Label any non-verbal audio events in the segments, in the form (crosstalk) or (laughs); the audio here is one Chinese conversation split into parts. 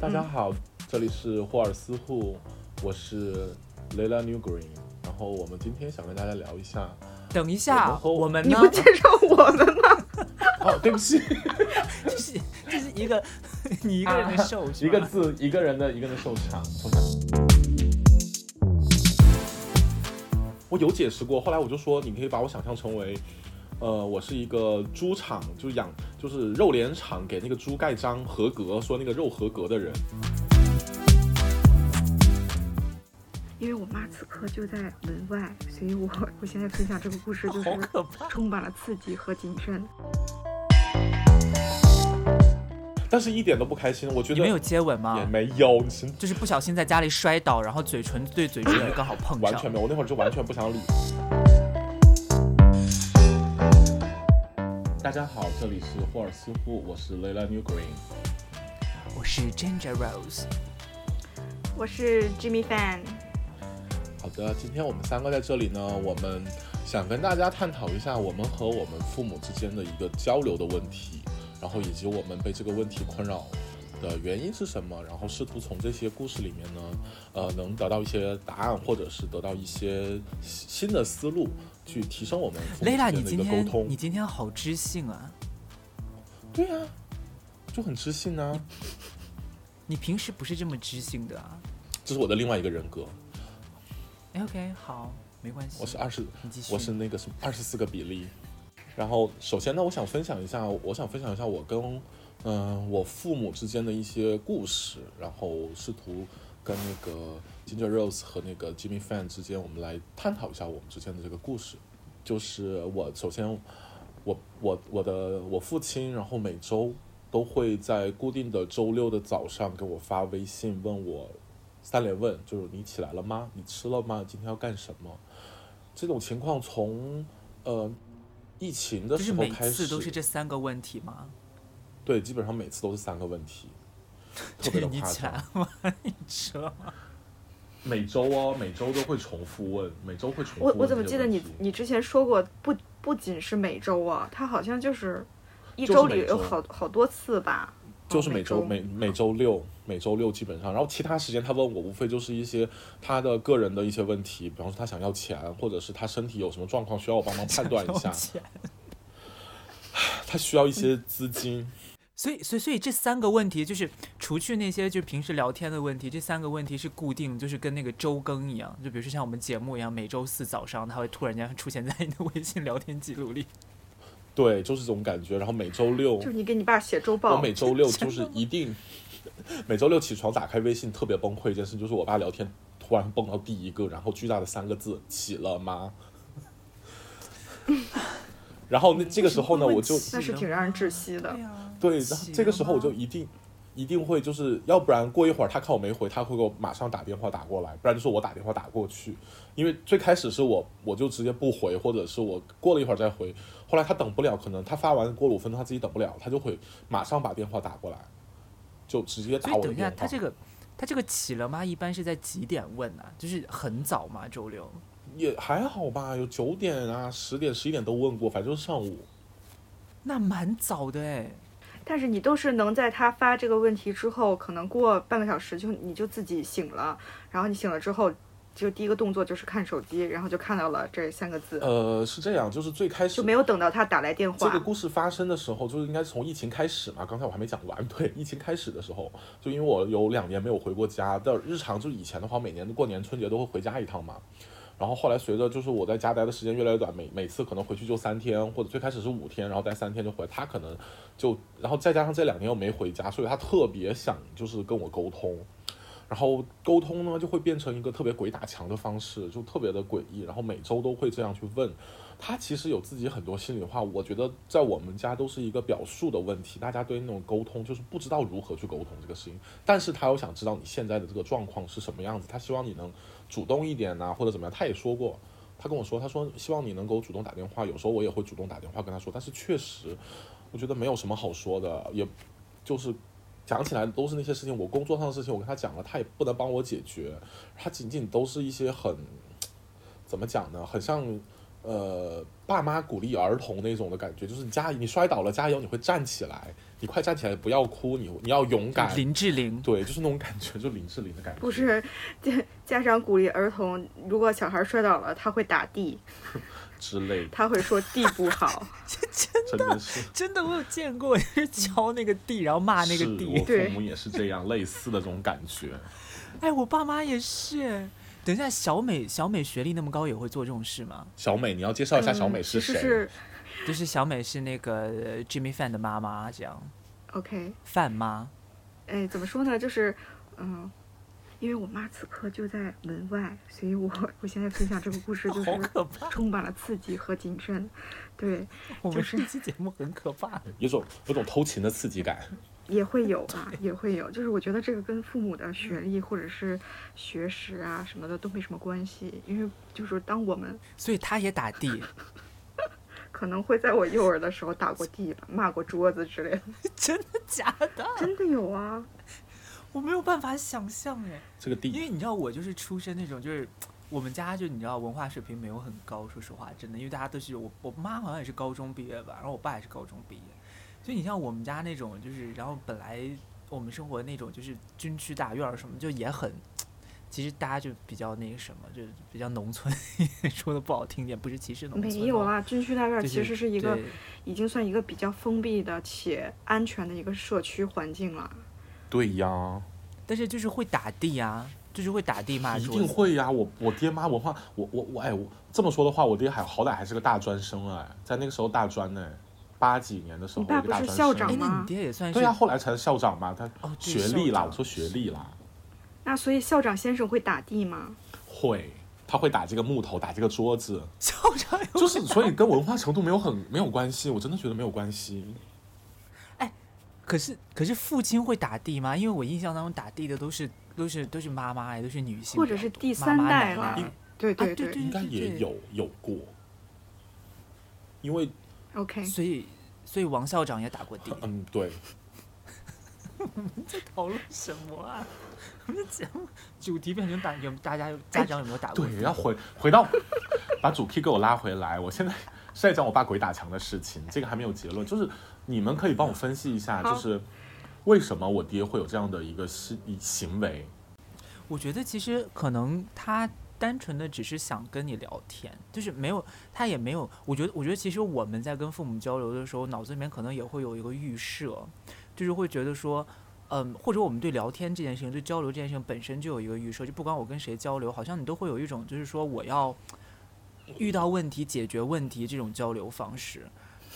大家好，这里是霍尔斯户，我是 Lela New Green，然后我们今天想跟大家聊一下。等一下，我们和我们呢你不？介绍我们吗？(laughs) 哦，对不起，这是这是一个 (laughs) 你一个人的秀是吧一个字，一个人的一个人的受场，受场。我有解释过，后来我就说，你可以把我想象成为，呃，我是一个猪场，就是养，就是肉联厂给那个猪盖章合格，说那个肉合格的人。因为我妈此刻就在门外，所以我我现在分享这个故事就是好可怕！充满了刺激和谨慎。但是一点都不开心，我觉得你们有接吻吗也？没有，你是就是不小心在家里摔倒，然后嘴唇对嘴唇刚好碰上。完全没有，我那会儿就完全不想理。大家好，这里是霍尔斯户，我是 Lela New Green。我是 Ginger Rose，我是 Jimmy Fan，好的，今天我们三个在这里呢，我们想跟大家探讨一下我们和我们父母之间的一个交流的问题，然后以及我们被这个问题困扰的原因是什么，然后试图从这些故事里面呢，呃，能得到一些答案，或者是得到一些新的思路，去提升我们父母之间的一你今天个沟通你。今天好知性啊！对呀、就很知性啊，你平时不是这么知性的啊。这是我的另外一个人格，哎，OK，好，没关系。我是二十。我是那个什么二十四个比例。然后首先呢，我想分享一下，我想分享一下我跟嗯、我父母之间的一些故事，然后试图跟那个 Ginger Rose 和那个 Jimmy Fan 之间，我们来探讨一下我们之间的这个故事。就是我首先，我我我的我父亲，然后每周都会在固定的周六的早上给我发微信问我三连问，就是你起来了吗？你吃了吗？今天要干什么？这种情况从呃疫情的时候开始，次都是这三个问题吗？对，基本上每次都是三个问题，(laughs) 特别的夸你起来。了吗？(laughs) 你吃了吗？每周哦，每周都会重复问，每周会重复我问我怎么记得你你之前说过不不仅是每周啊，他好像就是一周里有好好多次吧？就是哦每周每每周六每周六基本上，然后其他时间他问我，无非就是一些他的个人的一些问题，比方说他想要钱，或者是他身体有什么状况需要我帮忙判断一下 (sighs) 他需要一些资金。所以，所以，所以这三个问题就是除去那些就平时聊天的问题，这三个问题是固定，就是跟那个周更一样。就比如说像我们节目一样，每周四早上它会突然间出现在你的微信聊天记录里。对，就是这种感觉。然后每周六就是你给你爸写周报我报，每周六就是一定，每周六起床打开微信特别崩溃一件事，就是我爸聊天突然蹦到第一个，然后巨大的三个字“起了吗？” (laughs) 然后那这个时候呢，我就那是挺让人窒息的对，然后这个时候我就一定一定会就是要不然过一会儿他看我没回，他会给我马上打电话打过来，不然就是我打电话打过去。因为最开始是我我就直接不回，或者是我过了一会儿再回，后来他等不了，可能他发完过了五分钟他自己等不了，他就会马上把电话打过来，就直接打所以等一下。他这个他这个起了吗？一般是在几点问呢、就是很早嘛，周六。也还好吧，有九点啊、十点、十一点都问过，反正就是上午。那蛮早的哎，但是你都是能在他发这个问题之后，可能过半个小时就你就自己醒了，然后你醒了之后，就第一个动作就是看手机，然后就看到了这三个字，呃，是这样，就是最开始就没有等到他打来电话。这个故事发生的时候，就是应该是从疫情开始嘛。刚才我还没讲完，(laughs) 对，疫情开始的时候，就因为我有两年没有回过家的日常，就以前的话，每年过年春节都会回家一趟嘛。然后后来随着就是我在家待的时间越来越短，每每次可能回去就三天，或者最开始是五天，然后待三天就回来。他可能就，然后再加上这两年又没回家，所以他特别想就是跟我沟通。然后沟通呢，就会变成一个特别鬼打墙的方式，就特别的诡异。然后每周都会这样去问，他其实有自己很多心里话。我觉得在我们家都是一个表述的问题，大家对那种沟通就是不知道如何去沟通这个事情。但是他又想知道你现在的这个状况是什么样子，他希望你能主动一点呐、或者怎么样。他也说过，他跟我说，他说希望你能给我主动打电话。有时候我也会主动打电话跟他说，但是确实，我觉得没有什么好说的，也就是讲起来都是那些事情，我工作上的事情，我跟他讲了，他也不能帮我解决，他仅仅都是一些很怎么讲呢，很像。呃爸妈鼓励儿童那种的感觉，就是你加你摔倒了加油，你会站起来，你快站起来，不要哭，你你要勇敢。林志玲，对，就是那种感觉，就林志玲的感觉。不是，家家长鼓励儿童，如果小孩摔倒了，他会打地，(laughs) 之类的，他会说地不好。(laughs) 真的是真的我有见过，就是敲那个地，然后骂那个地。对父母也是这样，类似的这种感觉。(laughs) 哎，我爸妈也是。等一下，小美小美学历那么高，也会做这种事吗？小美，你要介绍一下小美嗯是谁？就是小美是那个呃 Jimmy Fan 的妈妈，这样 OK，范妈。哎，怎么说呢？就是，嗯、因为我妈此刻就在门外，所以我我现在分享这个故事就是！充满了刺激和谨慎。对，我们就是这期节目很可怕。有种有种偷情的刺激感。也会有吧，(laughs) 也会有。就是我觉得这个跟父母的学历或者是学识啊什么的都没什么关系，因为就是当我们所以他也打地，(laughs) 可能会在我幼儿的时候打过地板，骂过桌子之类的，(laughs) 真的假的？(laughs) 真的有啊。(laughs) 我没有办法想象哎，这个地因为你知道我就是出身那种就是。我们家就你知道文化水平没有很高，说实话，真的，因为大家都是我我妈好像也是高中毕业吧，然后我爸也是高中毕业，所以你像我们家那种就是，然后本来我们生活那种就是军区大院儿什么，就也很，其实大家就比较那个什么，就比较农村，(laughs) 说的不好听点，不是歧视农村、哦，没有啦，军区大院其实是一个对已经算一个比较封闭的且安全的一个社区环境了。对呀，但是就是会打地啊，就是会打地骂一。定会呀。我我爹妈文化，我我我哎，我这么说的话，我爹还好歹还是个大专生哎，在那个时候大专呢，八几年的时候你爸不是一个大专生校长吗，那吗你爹也算是对呀，后来才是校长嘛，他学历啦，我说学历啦，那所以校长先生会打地吗？会，他会打这个木头，打这个桌子，(laughs) 校长有就是所以跟文化程度没有很没有关系，我真的觉得没有关系。哎可是可是父亲会打地吗？因为我印象当中打地的都是都是都是妈妈哎，都是女性或者是第三代了？对对啊对对应该也有有过，因为 OK，所以所以王校长也打过地。嗯对，在讨论什么啊？(laughs) 我们的节目主题变成打有大家家长有没有打过地？对，要回回到 (laughs) 把主 key 给我拉回来。我现在是在讲我爸鬼打墙的事情，这个还没有结论。(laughs) 就是你们可以帮我分析一下，就是为什么我爹会有这样的一个行行为？我觉得其实可能他单纯的只是想跟你聊天，就是没有他也没有。我觉得我觉得其实我们在跟父母交流的时候，脑子里面可能也会有一个预设，就是会觉得说。嗯，或者我们对聊天这件事情、对交流这件事情本身就有一个预设，就不管我跟谁交流，好像你都会有一种就是说我要遇到问题解决问题这种交流方式。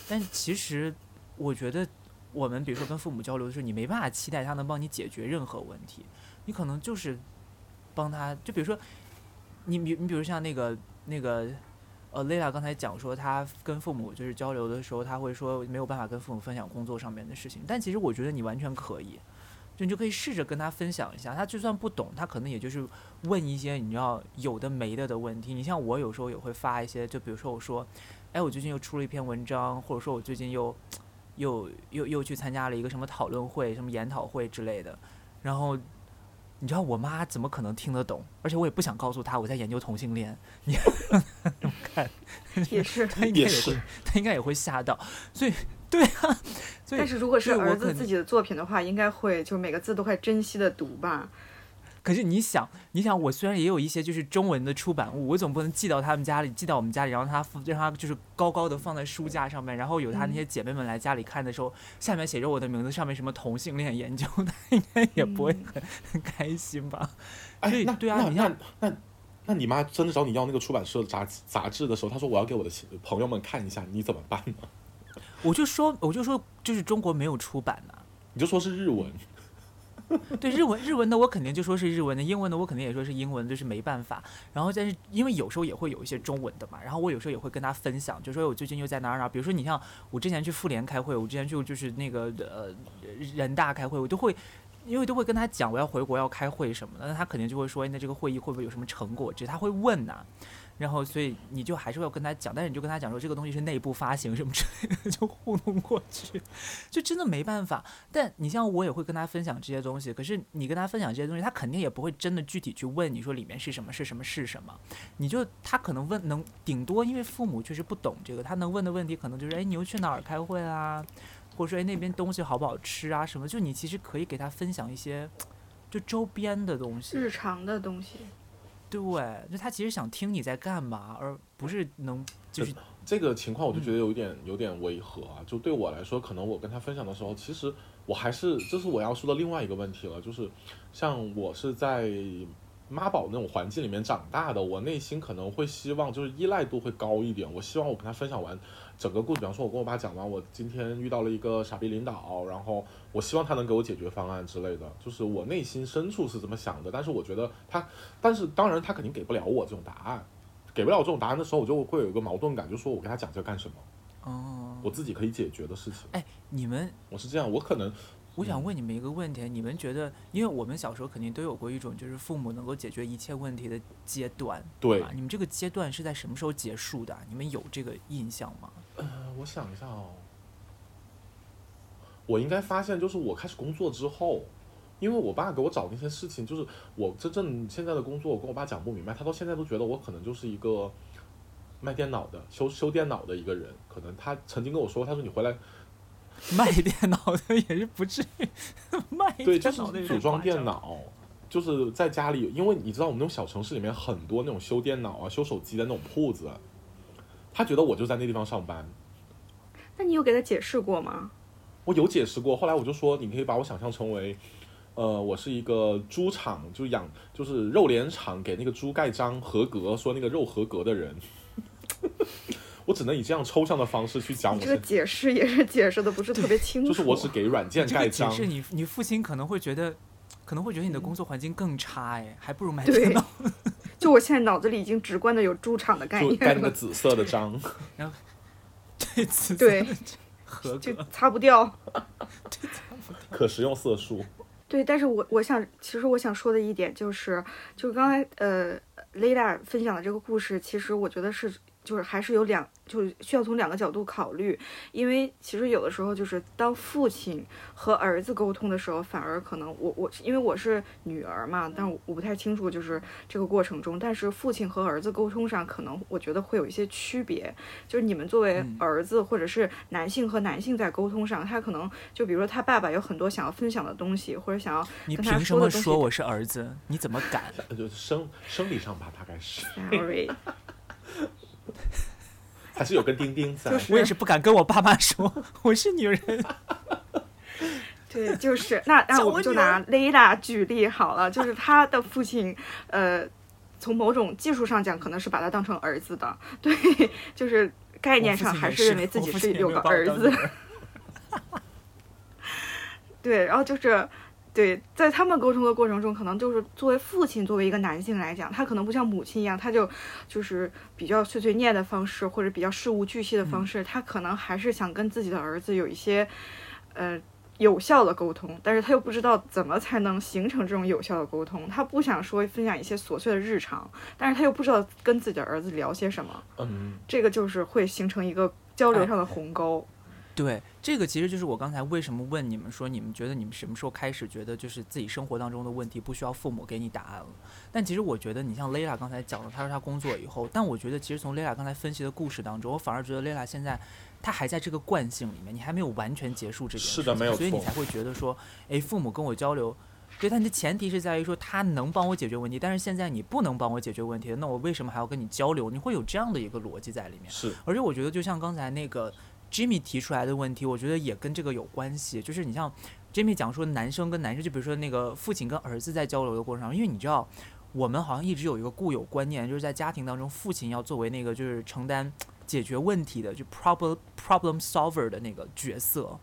但其实我觉得我们比如说跟父母交流的时候，你没办法期待他能帮你解决任何问题，你可能就是帮他，就比如说你比你比如像那个那个呃，Lila 刚才讲说，她跟父母就是交流的时候，他会说没有办法跟父母分享工作上面的事情，但其实我觉得你完全可以。就你就可以试着跟他分享一下，他就算不懂，他可能也就是问一些你知道有的没的的问题。你像我有时候也会发一些，就比如说我说，哎，我最近又出了一篇文章，或者说我最近又又又又去参加了一个什么讨论会、什么研讨会之类的，然后你知道我妈怎么可能听得懂？而且我也不想告诉她我在研究同性恋，你 (laughs) 看，也是。她应该也会，她应该也会吓到。所以，对啊，所以但是如果是儿子自己的作品的话，应该会就每个字都会珍惜的读吧。可是你想，你想，我虽然也有一些就是中文的出版物，我总不能寄到他们家里，寄到我们家里，然后他让他就是高高的放在书架上面，然后有他那些姐妹们来家里看的时候，下面写着我的名字，上面什么同性恋研究，他应该也不会很、很开心吧？哎那那对啊那那那你妈真的找你要那个出版社的杂杂志的时候，她说我要给我的朋友们看一下，你怎么办呢？(laughs) 我就说，我就说，就是中国没有出版呐、你就说是日文，(laughs) 对日文，日文的我肯定就说是日文的，英文的我肯定也说是英文，就是没办法。然后但是因为有时候也会有一些中文的嘛，然后我有时候也会跟他分享，就说我最近又在哪儿哪儿，比如说你像我之前去妇联开会，我之前去就是那个呃人大开会，我都会因为都会跟他讲我要回国要开会什么的，那他肯定就会说，那这个会议会不会有什么成果？这他会问呐、然后所以你就还是要跟他讲，但是你就跟他讲说这个东西是内部发行什么之类的，(laughs) 就糊弄过去，就真的没办法。但你像我也会跟他分享这些东西，可是你跟他分享这些东西，他肯定也不会真的具体去问你说里面是什么是什么是什么，你就他可能问能顶多因为父母确实不懂这个，他能问的问题可能就是哎你又去哪儿开会啊，或者说哎那边东西好不好吃啊什么，就你其实可以给他分享一些就周边的东西，日常的东西。对，就他其实想听你在干嘛，而不是能就是这个情况我就觉得有一点、有点违和啊。就对我来说，可能我跟他分享的时候，其实我还是这是我要说的另外一个问题了，就是像我是在妈宝那种环境里面长大的，我内心可能会希望就是依赖度会高一点。我希望我跟他分享完整个故事，比方说我跟我爸讲完我今天遇到了一个傻逼领导，然后我希望他能给我解决方案之类的，就是我内心深处是怎么想的。但是我觉得他，但是当然他肯定给不了我这种答案。给不了我这种答案的时候，我就会有一个矛盾感，就说我跟他讲这干什么？哦，我自己可以解决的事情。哎，你们我是这样，我可能我想问你们一个问题：你们觉得，因为我们小时候肯定都有过一种就是父母能够解决一切问题的阶段，对吧？你们这个阶段是在什么时候结束的啊？你们有这个印象吗？呃，我想一下哦，我应该发现就是我开始工作之后，因为我爸给我找那些事情，就是我真正现在的工作，我跟我爸讲不明白，他到现在都觉得我可能就是一个卖电脑的、修修电脑的一个人。可能他曾经跟我说，他说你回来，卖电脑的也是不至于卖对，就电脑的有是组装。电脑。就是在家里，因为你知道我们那种小城市里面很多那种修电脑啊、修手机的那种铺子，他觉得我就在那地方上班，那你有给他解释过吗？我有解释过，后来我就说，你可以把我想象成为，呃，我是一个猪场，就养就是肉联厂给那个猪盖章合格，说那个肉合格的人。(laughs) 我只能以这样抽象的方式去讲我这个解释也是解释的不是特别清楚。就是我只给软件盖章，个解释，你你父亲可能会觉得，可能会觉得你的工作环境更差，哎，还不如买电脑。(laughs) 就我现在脑子里已经直观的有猪场的概就盖那个，紫色的章。(laughs) (laughs) 对，紫色对的合就格。(laughs) 擦不掉。可食用色素。对，但是我我想，其实我想说的一点就是，就是刚才呃雷达分享的这个故事，其实我觉得是，就是还是有两，就是需要从两个角度考虑，因为其实有的时候就是当父亲和儿子沟通的时候，反而可能我我因为我是女儿嘛，但我我不太清楚就是这个过程中，但是父亲和儿子沟通上，可能我觉得会有一些区别，就是你们作为嗯。儿子或者是男性和男性在沟通上，他可能就比如说他爸爸有很多想要分享的东西，或者想要你跟他凭什说的东西么说我是儿子？你怎么敢？(laughs) 就是生生理上吧，大概是。Sorry，(laughs) (laughs) 还是有个钉钉在。就是我也是不敢跟我爸妈说 (laughs) 我是女人。(laughs) 对，就是那那叫我我们就拿雷达举例好了，就是他的父亲，呃，从某种技术上讲，可能是把他当成儿子的，对，就是概念上还是认为自己是有个儿子，对，然后就是。对，在他们沟通的过程中，可能就是作为父亲，作为一个男性来讲，他可能不像母亲一样，他就就是比较碎碎念的方式，或者比较事无巨细的方式，他可能还是想跟自己的儿子有一些，呃，有效的沟通，但是他又不知道怎么才能形成这种有效的沟通，他不想说分享一些琐碎的日常，但是他又不知道跟自己的儿子聊些什么，嗯，这个就是会形成一个交流上的鸿沟。对，这个其实就是我刚才为什么问你们说，你们觉得你们什么时候开始觉得就是自己生活当中的问题不需要父母给你答案了？但其实我觉得，你像 Layla 刚才讲了，她说她工作以后，但我觉得其实从 Layla 刚才分析的故事当中，我反而觉得 Layla 现在她还在这个惯性里面，你还没有完全结束这件事情，是的没有错所以你才会觉得说，诶，父母跟我交流。对，但你的前提是在于说他能帮我解决问题，但是现在你不能帮我解决问题，那我为什么还要跟你交流？你会有这样的一个逻辑在里面。是而且我觉得，就像刚才那个 Jimmy 提出来的问题，我觉得也跟这个有关系。就是你像 Jimmy 讲说，男生跟男生，就比如说那个父亲跟儿子在交流的过程中，因为你知道，我们好像一直有一个固有观念，就是在家庭当中，父亲要作为那个就是承担解决问题的，就 problem problem solver 的那个角色。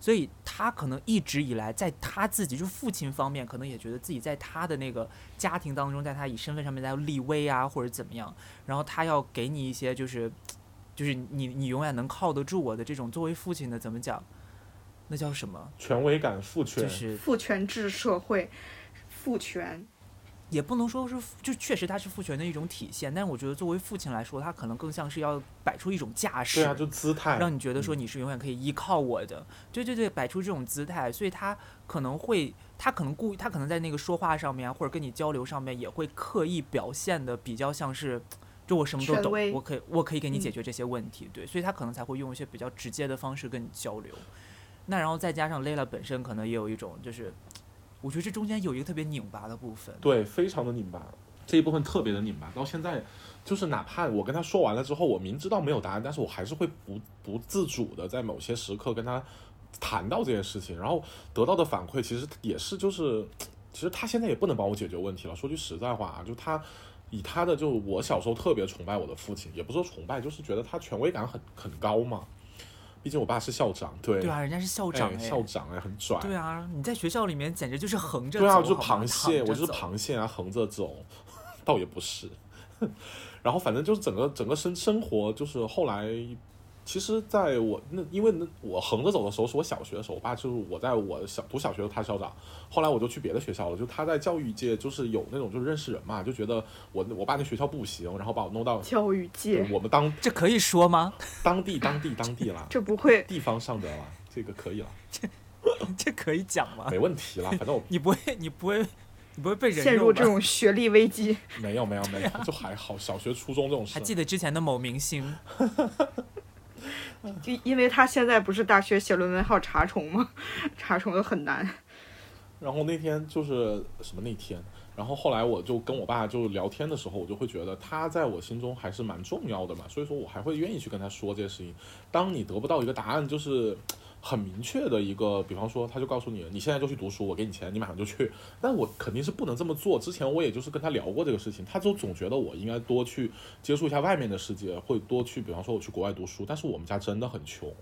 所以他可能一直以来在他自己，就父亲方面，可能也觉得自己在他的那个家庭当中，在他以身份上面在立威啊，或者怎么样，然后他要给你一些就是，就是你你永远能靠得住我的这种作为父亲的怎么讲，那叫什么？权威感、父权，就是父权制社会，父权，也不能说是，就确实它是父权的一种体现，但是我觉得作为父亲来说，他可能更像是要摆出一种架势，对啊，就姿态，让你觉得说你是永远可以依靠我的，对对对，摆出这种姿态，所以他可能会，他可能故意，他可能在那个说话上面或者跟你交流上面也会刻意表现的比较像是，就我什么都懂，我可以我可以给你解嗯决这些问题，对，所以他可能才会用一些比较直接的方式跟你交流。那然后再加上 Layla 本身可能也有一种就是，我觉得这中间有一个特别拧巴的部分，对，非常的拧巴，这一部分特别的拧巴，到现在就是哪怕我跟他说完了之后，我明知道没有答案，但是我还是会不不自主的在某些时刻跟他谈到这件事情，然后得到的反馈其实也是就是，其实他现在也不能帮我解决问题了。说句实在话啊，就他。以他的就我小时候特别崇拜我的父亲，也不是说崇拜，就是觉得他权威感很很高嘛。毕竟我爸是校长，对对啊，人家是校长校长哎，很拽。对啊，你在学校里面简直就是横着走对啊，我就是螃蟹，我就是螃蟹啊，横着走，(laughs) 倒也不是。(laughs) 然后反正就是整个整个生生活，就是后来，其实在我那因为那我横着走的时候是我小学的时候，我爸就是我在我小读小学的时候他校长，后来我就去别的学校了，就他在教育界就是有那种就是认识人嘛，就觉得我我爸那学校不行，然后把我弄到教育界，我们当这可以说吗？(laughs) 当地当地当地啦，这不会地方上的了，这个可以了，这这可以讲吗？没问题啦，反正我 (laughs) 你不会，你不会，你不会被人陷入这种学历危机。没有没有没 (laughs) 有，就还好，小学初中这种事还。记得之前的某明星，就因为他现在不是大学写论文还有查重吗？查重又很难。然后那天就是什么那天，然后后来我就跟我爸就聊天的时候，我就会觉得他在我心中还是蛮重要的嘛，所以说我还会愿意去跟他说这些事情。当你得不到一个答案，就是很明确的一个，比方说他就告诉你，你现在就去读书，我给你钱，你马上就去。(laughs) 但我肯定是不能这么做。之前我也就是跟他聊过这个事情，他就总觉得我应该多去接触一下外面的世界，会多去，比方说我去国外读书。但是我们家真的很穷。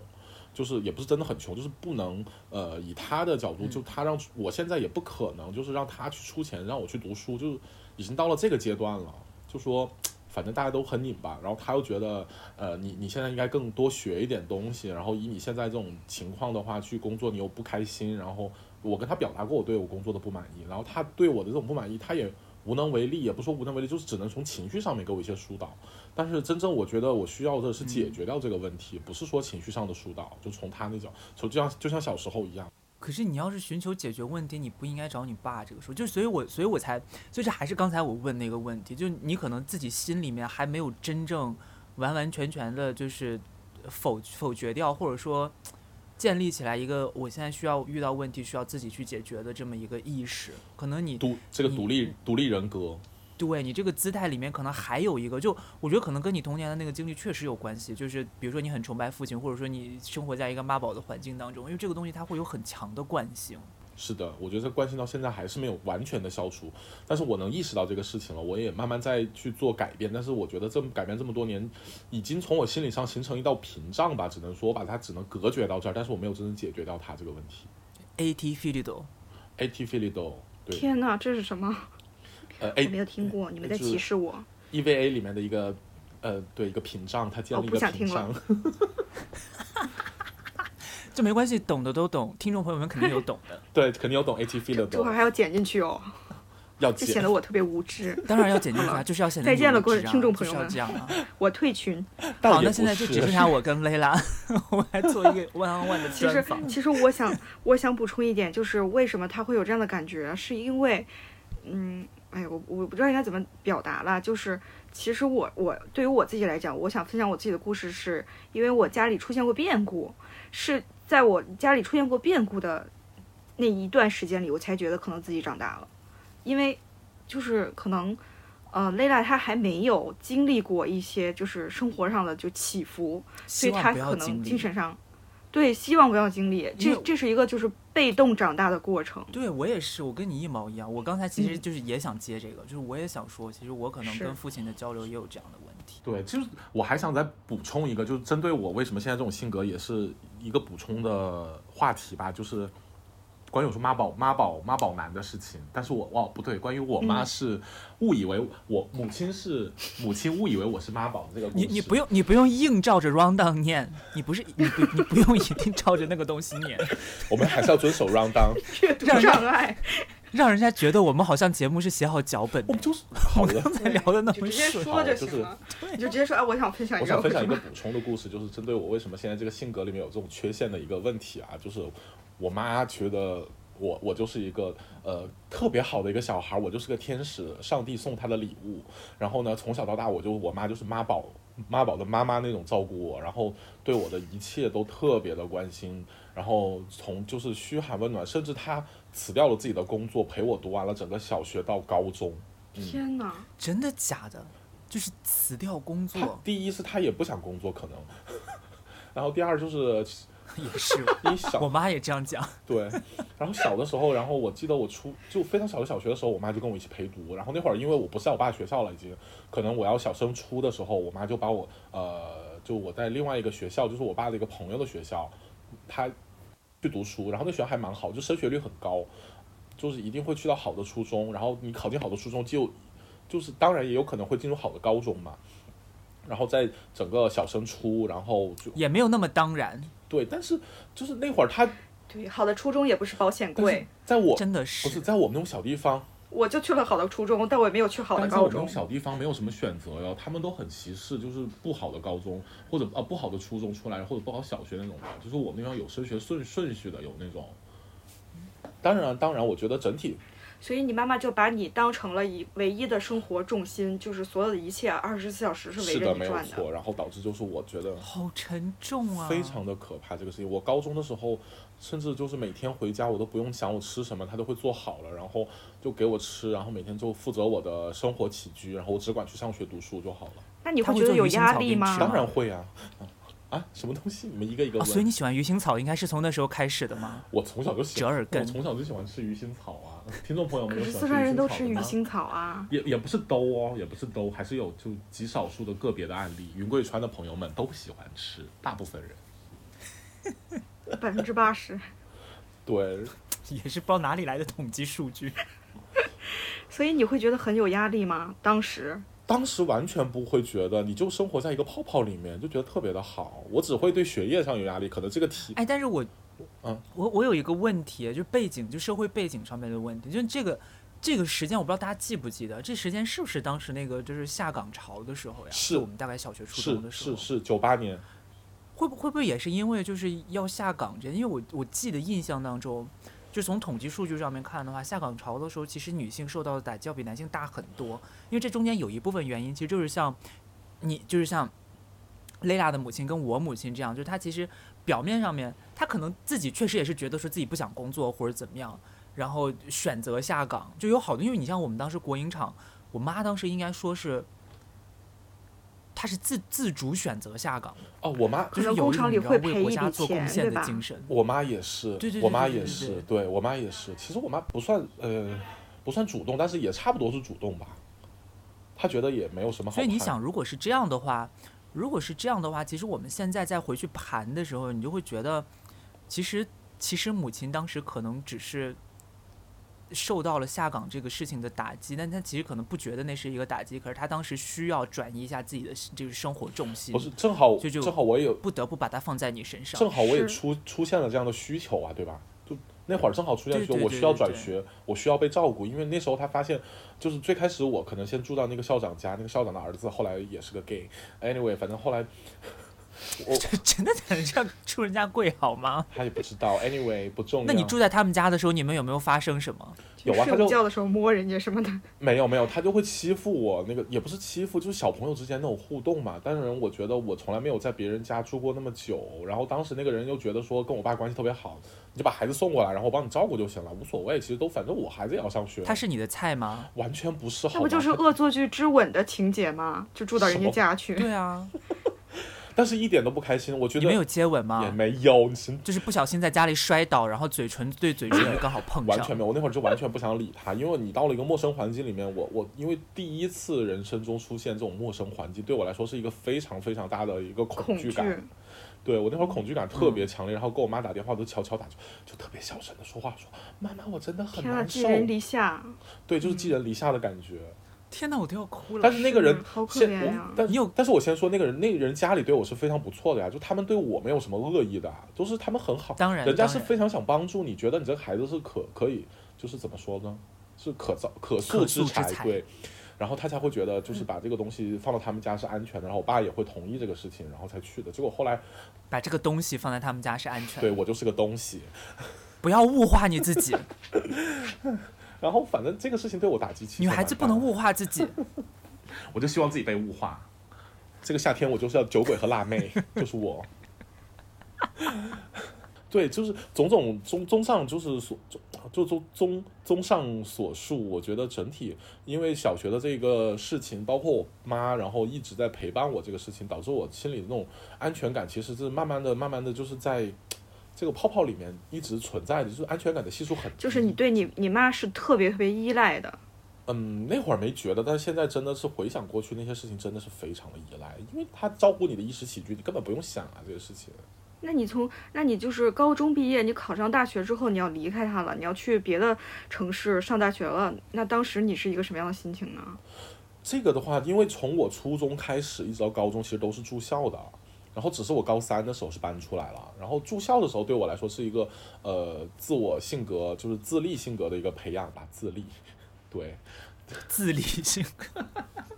就是也不是真的很穷，就是不能呃以他的角度，就他让我现在也不可能，就是让他去出钱让我去读书，就是已经到了这个阶段了，就说反正大家都很拧巴，然后他又觉得呃你你现在应该更多学一点东西，然后以你现在这种情况的话去工作你又不开心，然后我跟他表达过我对我工作的不满意，然后他对我的这种不满意他也无能为力，也不说无能为力，就是只能从情绪上面给我一些疏导。但是真正我觉得我需要的是解决掉这个问题，不是说情绪上的疏导，就从他那种，从就像就像小时候一样。可是你要是寻求解决问题，你不应该找你爸这个时候，就所以我所以我才，所以这还是刚才我问那个问题，就你可能自己心里面还没有真正完完全全的，就是否否决掉，或者说建立起来一个我现在需要遇到问题需要自己去解决的这么一个意识，可能你独这个独立独立人格，对你这个姿态里面可能还有一个，就我觉得可能跟你童年的那个经历确实有关系。就是比如说你很崇拜父亲，或者说你生活在一个妈宝的环境当中，因为这个东西它会有很强的惯性。是的，我觉得这惯性到现在还是没有完全的消除，但是我能意识到这个事情了，我也慢慢在去做改变。但是我觉得这么改变这么多年，已经从我心理上形成一道屏障吧，只能说我把它只能隔绝到这儿，但是我没有真正解决掉它这个问题。A.T. Filido，AT Filido 对，天哪，这是什么？呃我没有听过，你们在歧视我。EVA 里面的一个呃对一个屏障，它建哦立一个不想听屏障了。(laughs) 这没关系，懂的都懂，听众朋友们肯定有懂的，(laughs) 对，肯定有懂 AT 这会儿还要剪进去哦，(laughs) 要这显得我特别无知。当然要剪进去啊，就是要显得再见了各位听众朋友们这样啊。我退群。好，那现在就只剩下我跟蕾拉，我来做一个 one on one 的其实。其实我想我想补充一点，就是为什么他会有这样的感觉，是因为，嗯，哎，我我不知道应该怎么表达了，就是其实我我对于我自己来讲，我想分享我自己的故事是，因为我家里出现过变故，是在我家里出现过变故的那一段时间里，我才觉得可能自己长大了，因为就是可能。呃，蕾拉她还没有经历过一些就是生活上的就起伏，所以希望不要他可能。精神上，对，希望不要经历。这这是一个就是被动长大的过程。对我也是，我跟你一毛一样。我刚才其实嗯就是也想接这个，就是我也想说，其实我可能跟父亲的交流也有这样的问题。对，就是我还想再补充一个，就是针对我为什么现在这种性格，也是一个补充的话题吧，就是关于我说妈宝妈宝妈宝男的事情，但是我哦不对，关于我妈嗯是误以为我母亲是母亲误以为我是妈宝的这个故事。你你不用你不用硬照着 round down 念，你不是你不你不用一定照着那个东西念，(laughs) 我们还是要遵守 round down。阅读障碍，让人家觉得我们好像节目是写好脚本的。我们就是好的。刚才聊的那就么顺，直接说就就是行。你就直接说啊，我想分享一个，我想分享一个补充的故事，就是针对我为什么现在这个性格里面有这种缺陷的一个问题啊，就是我妈觉得我我就是一个呃特别好的一个小孩儿，我就是个天使，上帝送她的礼物。然后呢，从小到大我就我妈就是妈宝妈宝的妈妈那种照顾我，然后对我的一切都特别的关心。然后从就是嘘寒问暖，甚至她辞掉了自己的工作，陪我读完了整个小学到高中。天哪！真的假的？就是辞掉工作第一是她也不想工作，可能。(laughs) 然后第二就是 (laughs) 也是，你小我妈也这样讲。(laughs) 对，然后小的时候，然后我记得我初就非常小的小学的时候，我妈就跟我一起陪读。然后那会儿因为我不是在我爸学校了，已经可能我要小升初的时候，我妈就把我呃，就我在另外一个学校，就是我爸的一个朋友的学校，他去读书，然后那学校还蛮好，就升学率很高，就是一定会去到好的初中，然后你考进好的初中就就是当然也有可能会进入好的高中嘛。然后在整个小升初，然后就也没有那么当然，对，但是就是那会儿他，对，好的初中也不是保险柜，在我真的是不是是。在我们那种小地方，我就去了好的初中，但我也没有去好的高中在我们那种。小地方没有什么选择哟，他们都很歧视，就是不好的高中或者啊不好的初中出来，或者不好小学那种的，就是我们那边有升学顺顺序的，有那种。当然，当然，我觉得整体所以你妈妈就把你当成了一唯一的生活重心，就是所有的一切二十四小时是围是的着你转没有错，然后导致就是我觉得好沉重啊！非常的可怕这个事情。我高中的时候，甚至就是每天回家我都不用想我吃什么，他都会做好了，然后就给我吃，然后每天就负责我的生活起居，然后我只管去上学读书就好了。那你会会觉得有压力吗？当然会啊，啊，什么东西？你们一个一个哦，问。所以你喜欢鱼腥草，应该是从那时候开始的吗？我从小就喜欢，折耳根我从小就喜欢吃鱼腥草啊。听众朋友们可有喜欢是四川人都吃吃鱼腥草的吗？鱼腥草啊。也也不是都哦，也不是都，还是有就极少数的个别的案例。云贵川的朋友们都喜欢吃，大部分人百分之八十。(laughs) 对 (laughs) 也是不知道哪里来的统计数据。(laughs) 所以你会觉得很有压力吗？当时当时完全不会觉得，你就生活在一个泡泡里面，就觉得特别的好。我只会对学业上有压力，可能这个题哎，但是我，嗯，我我有一个问题，就背景，就社会背景上面的问题，就这个这个时间，我不知道大家记不记得，这时间是不是当时那个就是下岗潮的时候呀？是我们大概小学初中的时候，是是九八年，会不会不会也是因为就是要下岗这？因为我我记得印象当中，就从统计数据上面看的话，下岗潮的时候，其实女性受到的打击要比男性大很多。因为这中间有一部分原因，其实就是像你，就是像蕾拉的母亲跟我母亲这样，就是她其实表面上面，他可能自己确实也是觉得说自己不想工作或者怎么样，然后选择下岗，就有好多。因为你像我们当时国营厂，我妈当时应该说是。她是自自主选择下岗的，哦，我妈就是有一种工厂里会赔一笔国家做贡，献？的精神。我妈也是，对对对我妈对对对也是，对对我妈也是。其实我妈不算呃不算主动，但是也差不多是主动吧。她觉得也没有什么好。所以你想，，如果是这样的话，如果是这样的话，其实我们现在再回去盘的时候，你就会觉得，其实其实母亲当时可能只是受到了下岗这个事情的打击，但她其实可能不觉得那是一个打击，可是她当时需要转移一下自己的这个生活重心不，是正好就就正好我也有不得不把它放在你身上。正好我也出出现了这样的需求啊，对吧？就那会儿正好出现需求，对对我需要转学，我需要被照顾，因为那时候他发现，就是最开始我可能先住到那个校长家，那个校长的儿子后来也是个 gay。Anyway，反正后来我 (laughs) 真的在这样出人家贵好吗？他也不知道，Anyway 不重要。那你住在他们家的时候，你们有没有发生什么？有啊，他就睡觉的时候摸人家什么的。没有没有，他就会欺负我，那个也不是欺负，就是小朋友之间那种互动嘛。当然，我觉得我从来没有在别人家住过那么久，然后当时那个人又觉得说跟我爸关系特别好，你就把孩子送过来，然后我帮你照顾就行了，无所谓。其实都反正我孩子也要上学，他是你的菜吗？完全不是好吗，那不就是恶作剧之吻的情节吗？就住到人家家去。对啊，但是一点都不开心。我觉得你们有接吻吗也？没有，你是就是不小心在家里摔倒，然后嘴唇对嘴唇就刚好碰上。完全没有。我那会儿就完全不想理他，因为你到了一个陌生环境里面，我我因为第一次人生中出现这种陌生环境，对我来说是一个非常非常大的一个恐恐惧，惧感。对我那会儿恐惧感特别强烈，然后给我妈打电话都悄悄打，就就特别小声的说话，说妈妈我真的很难受。寄人篱下，对，就是寄人篱下的感觉。天哪，我都要哭了。但是那个人好可先我怜呀。但你有但是我先说那个人，那个人家里对我是非常不错的呀，就他们对我没有什么恶意的啊，都是他们很好，当然，人家是非常想帮助你，觉得你这个孩子是可可以，就是怎么说呢，是可造可塑之塑之才对，然后他才会觉得就是把这个东西放到他们家是安全的，然后我爸也会同意这个事情，然后才去的。结果后来把这个东西放在他们家是安全的，对我就是个东西，不要物化你自己。(laughs) 然后反正这个事情对我打击其实女孩子不能物化自己。(laughs) 我就希望自己被物化。这个夏天我就是要酒鬼和辣妹，(laughs) 就是我。对，就是种种综综上就是所就综综综上所述，我觉得整体因为小学的这个事情，包括我妈，然后一直在陪伴我这个事情，导致我心里的那种安全感，其实是慢慢的、慢慢的就是在这个泡泡里面一直存在的，就是安全感的系数很低。就是你对你你妈是特别特别依赖的，嗯，那会儿没觉得，但是现在真的是回想过去那些事情，真的是非常的依赖，因为他照顾你的衣食起居，你根本不用想啊这个事情。那你从，那你就是高中毕业，你考上大学之后，你要离开他了，你要去别的城市上大学了，那当时你是一个什么样的心情呢？这个的话，因为从我初中开始一直到高中，其实都是住校的，然后只是我高三的时候是搬出来了。然后住校的时候对我来说是一个呃自我性格就是自立性格的一个培养吧，自立，(laughs) 对。自立性格。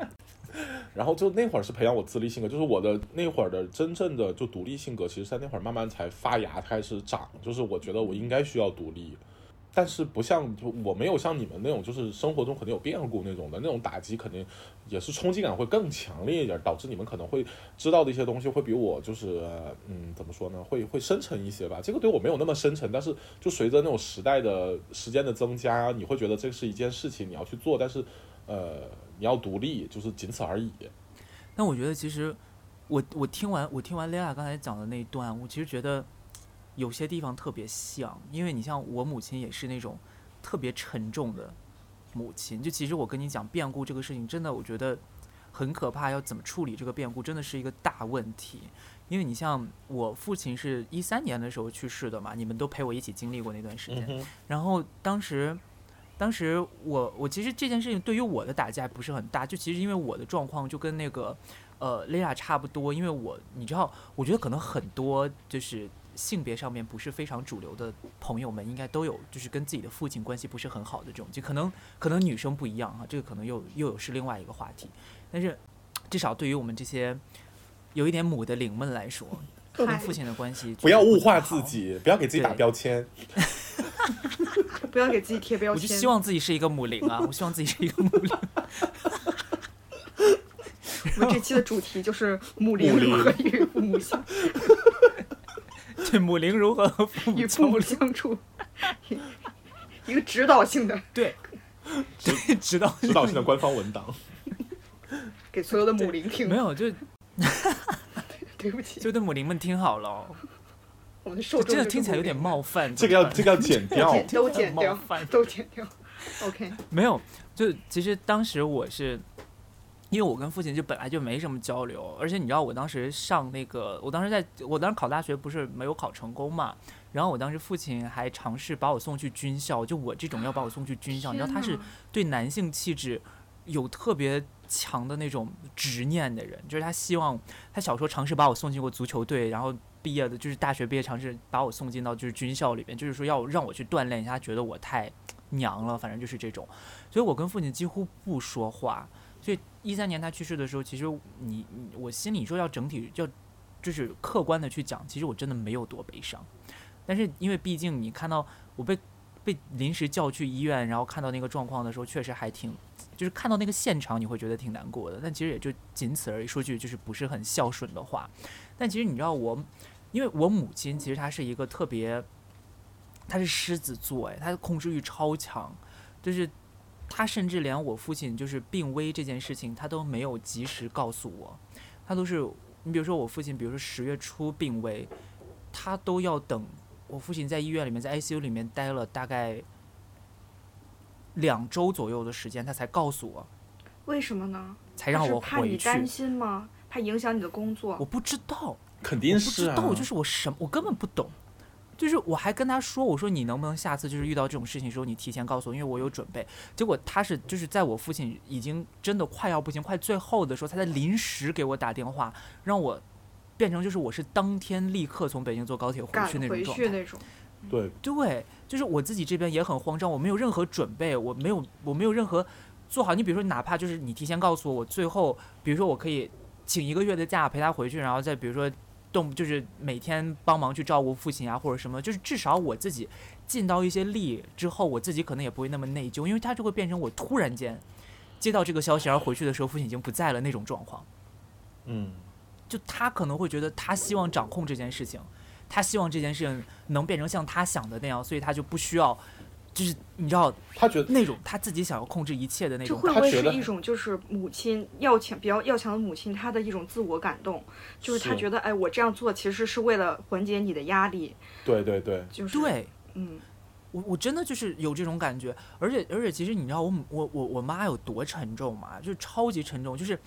(laughs) 然后就那会儿是培养我自立性格，就是我的那会儿的真正的就独立性格，其实在那会儿慢慢才发芽开始长，就是我觉得我应该需要独立。但是不像就我没有像你们那种，就是生活中肯定有变故那种的，那种打击肯定也是冲击感会更强烈一点，导致你们可能会知道的一些东西会比我就是嗯怎么说呢，会会深沉一些吧。这个对我没有那么深沉，但是就随着那种时代的时间的增加，你会觉得这是一件事情你要去做，但是呃你要独立，就是仅此而已。那我觉得其实我我听完我听完 Lea 刚才讲的那一段，我其实觉得有些地方特别像，因为你像我母亲也是那种特别沉重的母亲。就其实我跟你讲变故这个事情，真的我觉得很可怕，要怎么处理这个变故真的是一个大问题。因为你像我父亲是一三年的时候去世的嘛，你们都陪我一起经历过那段时间。嗯，然后当时，当时我我其实这件事情对于我的打击还不是很大，就其实因为我的状况就跟那个呃 Lea 差不多，因为我你知道，我觉得可能很多就是性别上面不是非常主流的朋友们，应该都有就是跟自己的父亲关系不是很好的这种，就可能可能女生不一样哈，这个可能又又有是另外一个话题，但是至少对于我们这些有一点母的灵们来说，跟父亲的关系不要物化自己，不要给自己打标签。(laughs) 不要给自己贴标签我就签。希望自己是一个母灵啊！我希望自己是一个母灵。(laughs) 我们这期的主题就是母灵如何与父母相对，母灵如何和父母与父母？相处，(laughs) 一个指导性的，对，(laughs) 对，指导指导性的官方文档。(laughs) 给所有的母灵听没。有，就对不起，就对母灵们听好了哦，我们的受就真的众就是听起来有点冒犯。这个要这个要剪掉。剪都剪掉，都剪掉。OK，没有，就其实当时我是，因为我跟父亲就本来就没什么交流，而且你知道我当时上那个，我当时在我当时考大学不是没有考成功嘛，然后我当时父亲还尝试把我送去军校，就我这种要把我送去军校，你知道他是对男性气质有特别强的那种执念的人，就是他希望他小时候尝试把我送进过足球队，然后毕业的就是大学毕业尝试把我送进到就是军校里边，就是说要让我去锻炼一下，他觉得我太娘了，反正就是这种，所以我跟父亲几乎不说话。所以一三年他去世的时候，其实你我心里说要整体要就是客观的去讲，其实我真的没有多悲伤，但是因为毕竟你看到我被被临时叫去医院，然后看到那个状况的时候，确实还挺，就是看到那个现场，你会觉得挺难过的。但其实也就仅此而已，说句就是不是很孝顺的话。但其实你知道我，因为我母亲其实她是一个特别，她是狮子座，哎，她的控制欲超强，就是她甚至连我父亲就是病危这件事情，他都没有及时告诉我，他都是。你比如说我父亲，比如说十月初病危，他都要等我父亲在医院里面，在 ICU 里面待了大概两周左右的时间，他才告诉我，为什么呢？才让我回去。你担心吗？怕影响你的工作我？不知道，肯定是啊，不知道，就是我什我根本不懂。就是我还跟他说，我说你能不能下次就是遇到这种事情的时候，你提前告诉我，因为我有准备。结果他是就是在我父亲已经真的快要不行、快最后的时候，他在临时给我打电话，让我变成就是我是当天立刻从北京坐高铁回去那种状态。那种。对，对，就是我自己这边也很慌张，我没有任何准备，我没有我没有任何做好。你比如说，哪怕就是你提前告诉我，我最后比如说我可以请一个月的假陪他回去，然后再比如说动就是每天帮忙去照顾父亲啊或者什么，就是至少我自己尽到一些力之后，我自己可能也不会那么内疚，因为他就会变成我突然间接到这个消息，而回去的时候父亲已经不在了那种状况。嗯，就他可能会觉得他希望掌控这件事情，他希望这件事情能变成像他想的那样，所以他就不需要，就是你知道他觉得那种他自己想要控制一切的那种感这会不会是一种就是母亲要强比较要强的母亲她的一种自我感动？就是她觉得哎，我这样做其实是为了缓解你的压力，对对对，就是对。嗯，我我真的就是有这种感觉，而且而且其实你知道我我我我妈有多沉重吗？就是超级沉重，就是，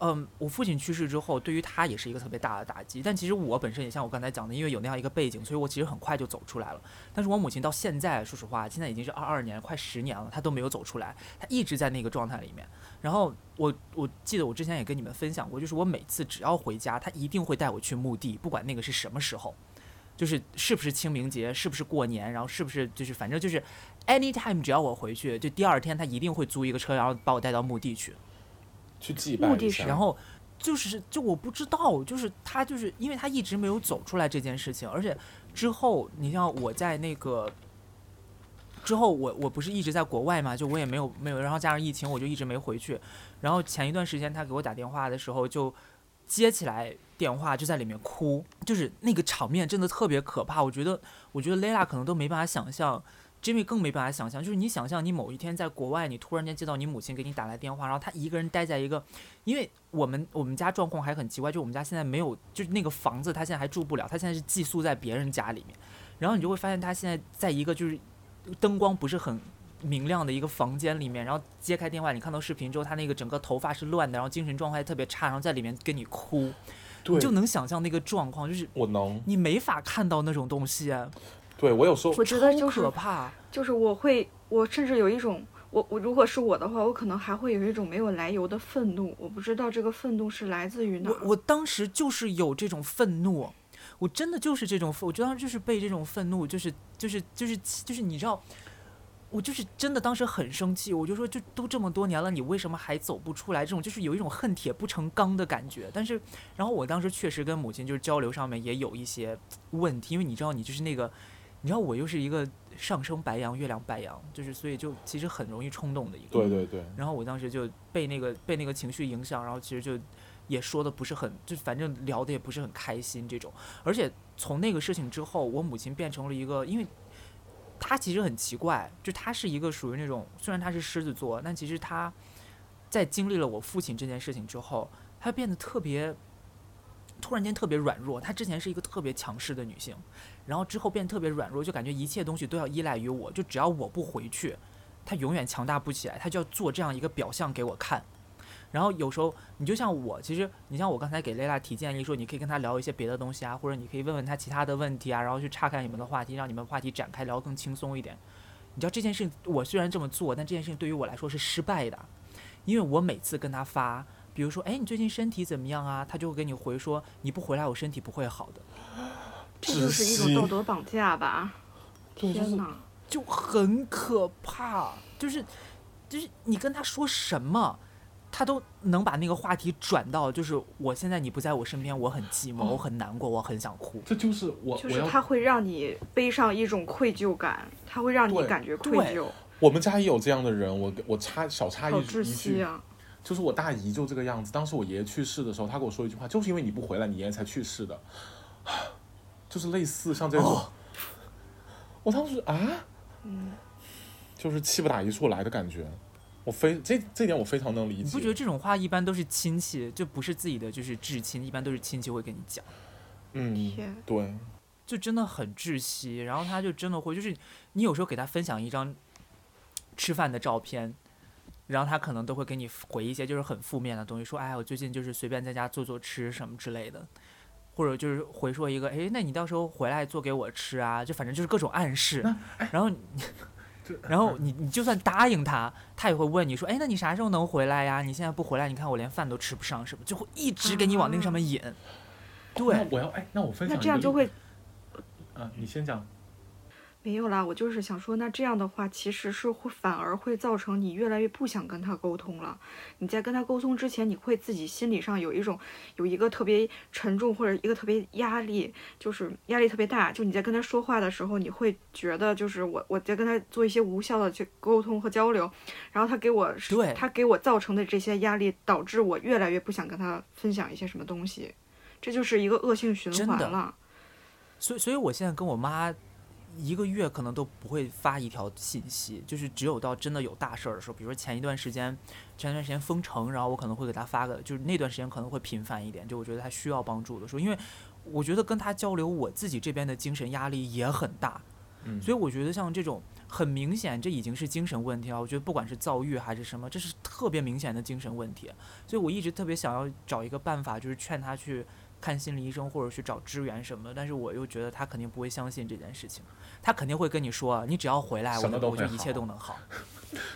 嗯，我父亲去世之后，对于他也是一个特别大的打击。但其实我本身也像我刚才讲的，因为有那样一个背景，所以我其实很快就走出来了。但是我母亲到现在，说实话，现在已经是二二年，快十年了，她都没有走出来，她一直在那个状态里面。然后我我记得我之前也跟你们分享过，就是我每次只要回家，她一定会带我去墓地，不管那个是什么时候。就是是不是清明节，是不是过年，然后是不是就是反正就是 anytime 只要我回去，就第二天她一定会租一个车，然后把我带到墓地去。去祭拜目的是，然后就是就我不知道，就是他就是因为他一直没有走出来这件事情，而且之后你像我在那个之后我我不是一直在国外嘛，就我也没有没有，然后加上疫情我就一直没回去。然后前一段时间他给我打电话的时候就接起来电话就在里面哭，就是那个场面真的特别可怕。我觉得我觉得 Lela 可能都没办法想象。Jimmy 更没办法想象，就是你想象你某一天在国外，你突然间接到你母亲给你打来电话，然后她一个人待在一个，因为我们我们家状况还很奇怪，就我们家现在没有，就是那个房子她现在还住不了，她现在是寄宿在别人家里面，然后你就会发现她现在在一个就是灯光不是很明亮的一个房间里面，然后揭开电话，你看到视频之后，她那个整个头发是乱的，然后精神状态特别差，然后在里面跟你哭，你就能想象那个状况，就是我能，你没法看到那种东西，对我有时候我觉得就是可怕。就是我会，我甚至有一种，我我如果是我的话，我可能还会有一种没有来由的愤怒，我不知道这个愤怒是来自于哪。我我当时就是有这种愤怒，我真的就是这种愤，我当时就是被这种愤怒，就是就是就是就是你知道，我就是真的当时很生气，我就说，就都这么多年了，你为什么还走不出来？这种就是有一种恨铁不成钢的感觉。但是，然后我当时确实跟母亲就是交流上面也有一些问题，因为你知道，你就是那个，你知道我又是一个上升白羊、月亮白羊，就是所以就其实很容易冲动的一个。对对对，然后我当时就被那个被那个情绪影响，然后其实就也说的不是很，就反正聊的也不是很开心这种。而且从那个事情之后，我母亲变成了一个，因为她其实很奇怪，就她是一个属于那种，虽然她是狮子座，但其实她在经历了我父亲这件事情之后，她变得特别。突然间特别软弱，她之前是一个特别强势的女性，然后之后变得特别软弱，就感觉一切东西都要依赖于我，就只要我不回去，她永远强大不起来，她就要做这样一个表象给我看。然后有时候你就像我，其实你像我刚才给蕾拉提建议说，你可以跟她聊一些别的东西啊，或者你可以问问她其他的问题啊，然后去岔开你们的话题，让你们话题展开，聊更轻松一点。你知道这件事情，我虽然这么做，但这件事情对于我来说是失败的，因为我每次跟她发，比如说，哎，你最近身体怎么样啊？他就会给你回说，你不回来，我身体不会好的。(gasps) 这就是一种道德绑架吧？天哪！就很可怕，就是就是你跟他说什么，他都能把那个话题转到就是我现在你不在我身边，我很寂寞，我很难过，我很想哭。这就是我就是他会让你背上一种愧疚感，他会让你感觉愧疚，我们家也有这样的人，我我插小插一好窒一句，息啊！就是我大姨就这个样子。当时我爷爷去世的时候，她跟我说一句话，就是因为你不回来，你爷爷才去世的，(sighs) 就是类似像这种。哦我当时啊，嗯，就是气不打一处来的感觉。我我非这这点我非常能理解。你不觉得这种话一般都是亲戚，就不是自己的就是至亲，一般都是亲戚会跟你讲，嗯，对，就真的很窒息。然后他就真的会，就是你有时候给他分享一张吃饭的照片，然后他可能都会给你回一些就是很负面的东西，说哎我最近就是随便在家做做吃什么之类的。或者就是回说一个，哎，那你到时候回来做给我吃啊，就反正就是各种暗示。(laughs) 然后你，然后你你就算答应他，他也会问你说，哎，那你啥时候能回来呀？你现在不回来，你看我连饭都吃不上，什么就会一直给你往那个上面引。对那，我要哎，那我分享那这样就会嗯，你先讲。没有啦，我就是想说，那这样的话，其实是会反而会造成你越来越不想跟他沟通了。你在跟他沟通之前，你会自己心理上有一种有一个特别沉重或者一个特别压力，就是压力特别大。就你在跟他说话的时候，你会觉得就是我我在跟他做一些无效的去沟通和交流，然后他给我对他给我造成的这些压力，导致我越来越不想跟他分享一些什么东西，这就是一个恶性循环了。所以所以我现在跟我妈一个月可能都不会发一条信息，就是只有到真的有大事儿的时候，比如说前一段时间前一段时间封城，然后我可能会给他发个，就是那段时间可能会频繁一点，就我觉得他需要帮助的时候，因为我觉得跟他交流，我自己这边的精神压力也很大，嗯，所以我觉得像这种很明显，这已经是精神问题了。我觉得不管是躁郁还是什么，这是特别明显的精神问题。所以我一直特别想要找一个办法，就是劝他去看心理医生或者去找支援什么的。但是我又觉得他肯定不会相信这件事情，他肯定会跟你说，你只要回来，我就我就一切都能好。(laughs)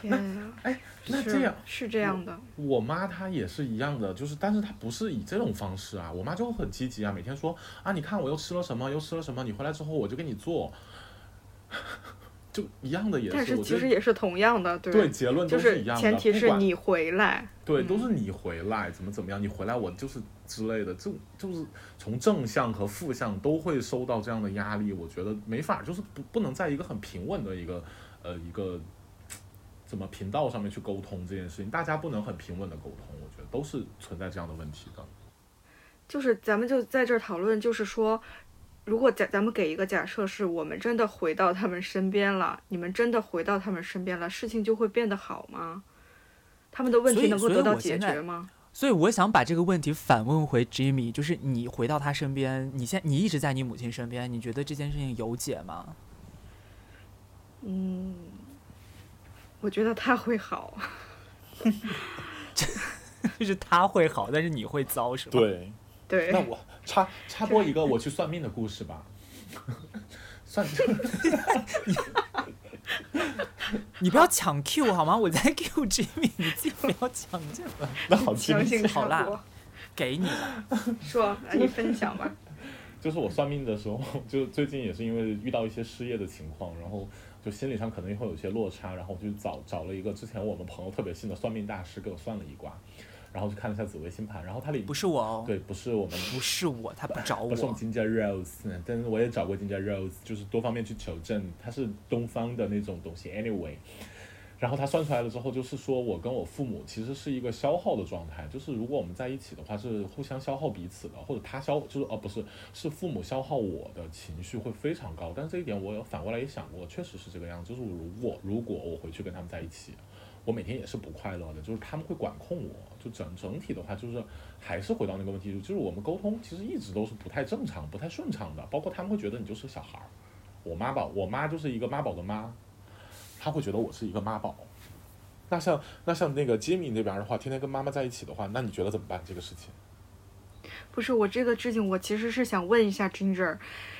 天呀哎，那这样是这样的。我妈她也是一样的，就是，但是她不是以这种方式啊。我妈就很积极啊，每天说啊，你看我又吃了什么，又吃了什么，你回来之后我就给你做，(laughs) 就一样的也但是其实也是同样的，对对结论都是一样的，前提是你回来，对，嗯都是你回来怎么怎么样，你回来我就是之类的，就就是从正向和负向都会受到这样的压力，我觉得没法，就是不不能在一个很平稳的一个呃一个怎么频道上面去沟通这件事情，大家不能很平稳的沟通，我觉得都是存在这样的问题的。就是咱们就在这儿讨论，就是说，如果假咱们给一个假设，是我们真的回到他们身边了，你们真的回到他们身边了，事情就会变得好吗？他们的问题能够得到解决吗？所以我想把这个问题反问回 Jimmy，就是你回到他身边，你现你一直在你母亲身边，你觉得这件事情有解吗？嗯，我觉得他会好。(laughs) 就是他会好，但是你会糟，是吧？对，对，那我插插播一个我去算命的故事吧。(laughs) 算 (laughs) (laughs) 你不要抢 Q 好吗？我在 (laughs) Q Jimmy，你自己不要抢这个。(laughs) 那好听强行好辣给你了，说，那你分享吧。就是我算命的时候，就最近也是因为遇到一些失业的情况，然后就心理上可能会有一些落差，然后我就找找了一个之前我们朋友特别信的算命大师给我算了一卦，然后就看了一下紫微星盘，然后它里不是我哦，对，不是我们不是我，他不找我。不是我们金家 Rose，嗯但是我也找过金家 Rose，就是多方面去求证，它是东方的那种东西。Anyway，然后他算出来了之后，就是说我跟我父母其实是一个消耗的状态，就是如果我们在一起的话，是互相消耗彼此的，或者他消就是哦不是，是父母消耗我的情绪会非常高。但这一点我有反过来也想过，确实是这个样子。就是如果如果我回去跟他们在一起，我每天也是不快乐的，就是他们会管控我，就整整体的话，就是还是回到那个问题，就是我们沟通其实一直都是不太正常、不太顺畅的，包括他们会觉得你就是个小孩儿，我妈宝，我妈就是一个妈宝的妈，他会觉得我是一个妈宝。那像那像那个吉米那边的话，天天跟妈妈在一起的话，那你觉得怎么办这个事情？不是我这个事情，我其实是想问一下 Ginger，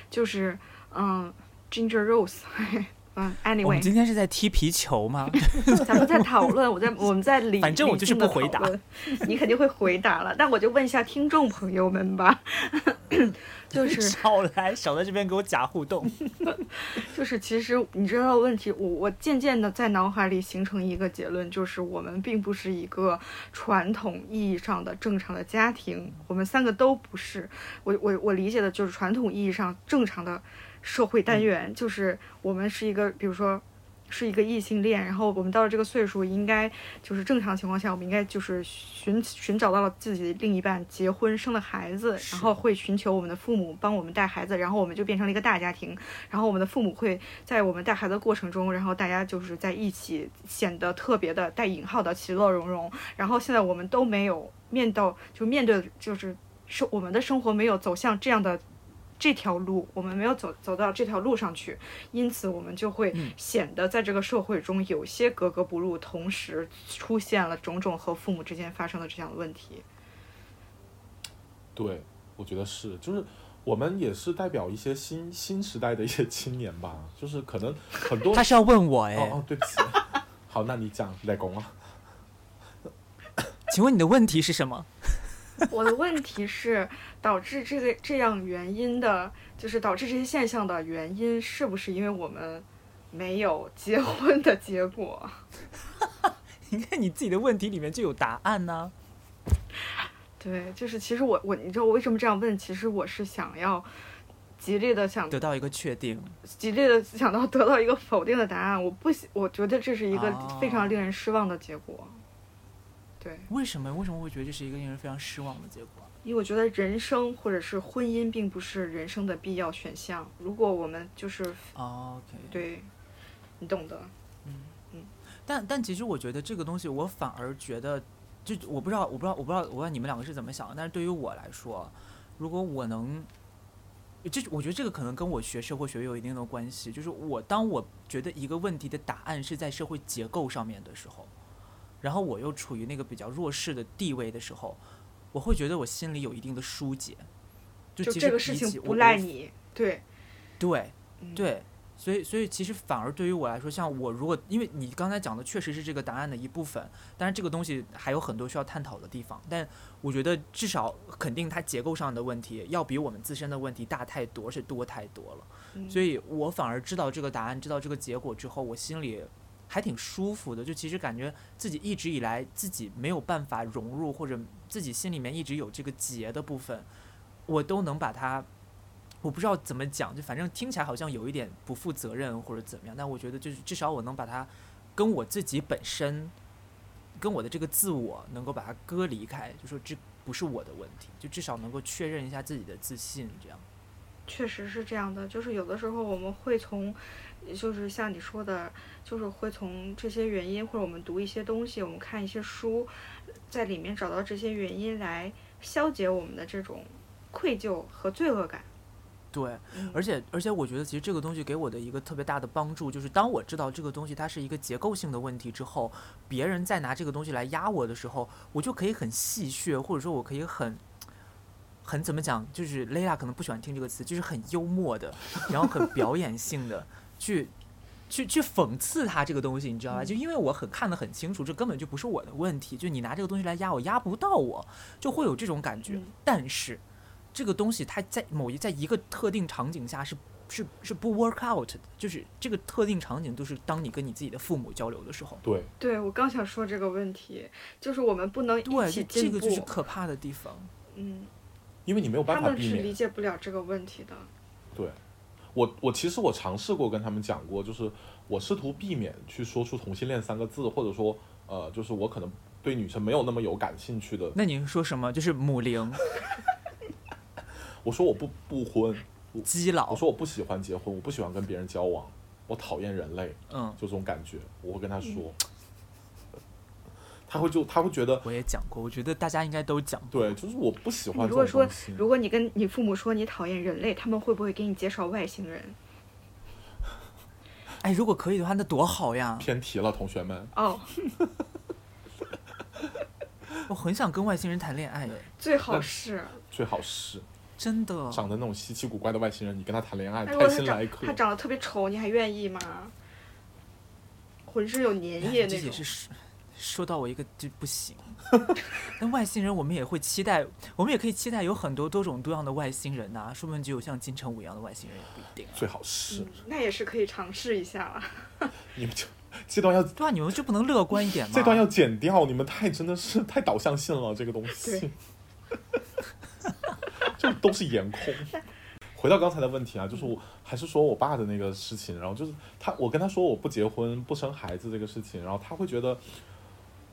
就是嗯，Ginger Rose，(laughs) 嗯，anyway，我们今天是在踢皮球吗？(laughs) 咱们在讨论，我在我们在理，反正我就是不回答，你肯定会回答了。但我就问一下听众朋友们吧，(laughs) 就是少来，少在这边给我假互动。(laughs) 就是，其实你知道问题，我我渐渐的在脑海里形成一个结论，就是我们并不是一个传统意义上的正常的家庭，我们三个都不是。我我我理解的就是传统意义上正常的社会单元，就是我们是一个，比如说是一个异性恋，然后我们到了这个岁数，应该就是正常情况下，我们应该就是寻寻找到了自己的另一半，结婚生了孩子，然后会寻求我们的父母帮我们带孩子，然后我们就变成了一个大家庭，然后我们的父母会在我们带孩子的过程中，然后大家就是在一起，显得特别的带引号的其乐融融。然后现在我们都没有面到，就面对就是生我们的生活没有走向这样的。这条路我们没有走走到这条路上去，因此我们就会显得在这个社会中有些格格不入，同时出现了种种和父母之间发生的这样的问题。对，我觉得是，就是我们也是代表一些新新时代的一些青年吧，就是可能很多 (laughs) 他是要问我哎，哦哦，对不起，(laughs) 好，那你讲来公啊，(laughs) 请问你的问题是什么？我的问题是，导致这个这样原因的，就是导致这些现象的原因，是不是因为我们没有结婚的结果？(laughs) 你看你自己的问题里面就有答案呢。对，就是其实我我你知道我为什么这样问？其实我是想要极力的想得到一个确定，极力的想到得到一个否定的答案。我不喜，我觉得这是一个非常令人失望的结果。对，为什么为什么会觉得这是一个令人非常失望的结果？因为我觉得人生或者是婚姻并不是人生的必要选项。如果我们就是，OK，对，你懂得，嗯嗯。但但其实我觉得这个东西，我反而觉得，就我不知道，我不知道，我不知道，我不知道你们两个是怎么想的。但是对于我来说，如果我能，这我觉得这个可能跟我学社会学有一定的关系。就是我当我觉得一个问题的答案是在社会结构上面的时候。然后我又处于那个比较弱势的地位的时候，我会觉得我心里有一定的疏解。就这个事情不赖你，对，对，对，所以所以其实反而对于我来说，像我如果因为你刚才讲的确实是这个答案的一部分，但是这个东西还有很多需要探讨的地方。但我觉得至少肯定它结构上的问题要比我们自身的问题大太多，是多太多了。所以我反而知道这个答案，知道这个结果之后，我心里。还挺舒服的，就其实感觉自己一直以来自己没有办法融入，或者自己心里面一直有这个结的部分，我都能把它，我不知道怎么讲，就反正听起来好像有一点不负责任或者怎么样，但我觉得就是至少我能把它跟我自己本身，跟我的这个自我能够把它割离开，就说这不是我的问题，就至少能够确认一下自己的自信，这样。确实是这样的，就是有的时候我们会从。就是像你说的，就是会从这些原因，或者我们读一些东西，我们看一些书，在里面找到这些原因来消解我们的这种愧疚和罪恶感。对，而且而且我觉得其实这个东西给我的一个特别大的帮助，就是当我知道这个东西它是一个结构性的问题之后，别人再拿这个东西来压我的时候，我就可以很戏谑，或者说我可以很很怎么讲，就是雷拉可能不喜欢听这个词，就是很幽默的，然后很表演性的。去，去去讽刺他这个东西，你知道吧？就因为我很看得很清楚，这根本就不是我的问题。就你拿这个东西来压我，压不到我，就会有这种感觉。但是，这个东西它在某一在一个特定场景下是是是不 work out 的，就是这个特定场景都是当你跟你自己的父母交流的时候。对，对我刚想说这个问题，就是我们不能一起这个就是可怕的地方。嗯，因为你没有办法避免，他们是理解不了这个问题的。对。我我其实我尝试过跟他们讲过，就是我试图避免去说出同性恋三个字，或者说呃，就是我可能对女生没有那么有感兴趣的。那您说什么？就是母灵。(laughs) 我说我不不婚。基佬。我说我不喜欢结婚，我不喜欢跟别人交往，我讨厌人类。嗯。就这种感觉，我会跟他说。他会就他会觉得，我也讲过，我觉得大家应该都讲过。对，就是我不喜欢。如果说，如果你跟你父母说你讨厌人类，他们会不会给你介绍外星人？(laughs) 哎，如果可以的话，那多好呀！偏题了，同学们。哦。(laughs) 我很想跟外星人谈恋爱。最好是。最好是。真的。长得那种稀奇古怪的外星人，你跟他谈恋爱，开心来可。他长得特别丑，你还愿意吗？浑身有粘液那种。说到我一个就不行，(laughs) 那外星人我们也会期待，我们也可以期待有很多多种多样的外星人呐，说不定就有像金城武一样的外星人也不一定。最好是，那也是可以尝试一下了。(laughs) 你们就这段要对啊，你们就不能乐观一点吗？这段要剪掉，你们太真的是太导向性了，这个东西，(laughs) 就都是颜控。回到刚才的问题啊，就是我还是说我爸的那个事情，然后就是他，我跟他说我不结婚不生孩子这个事情，然后他会觉得，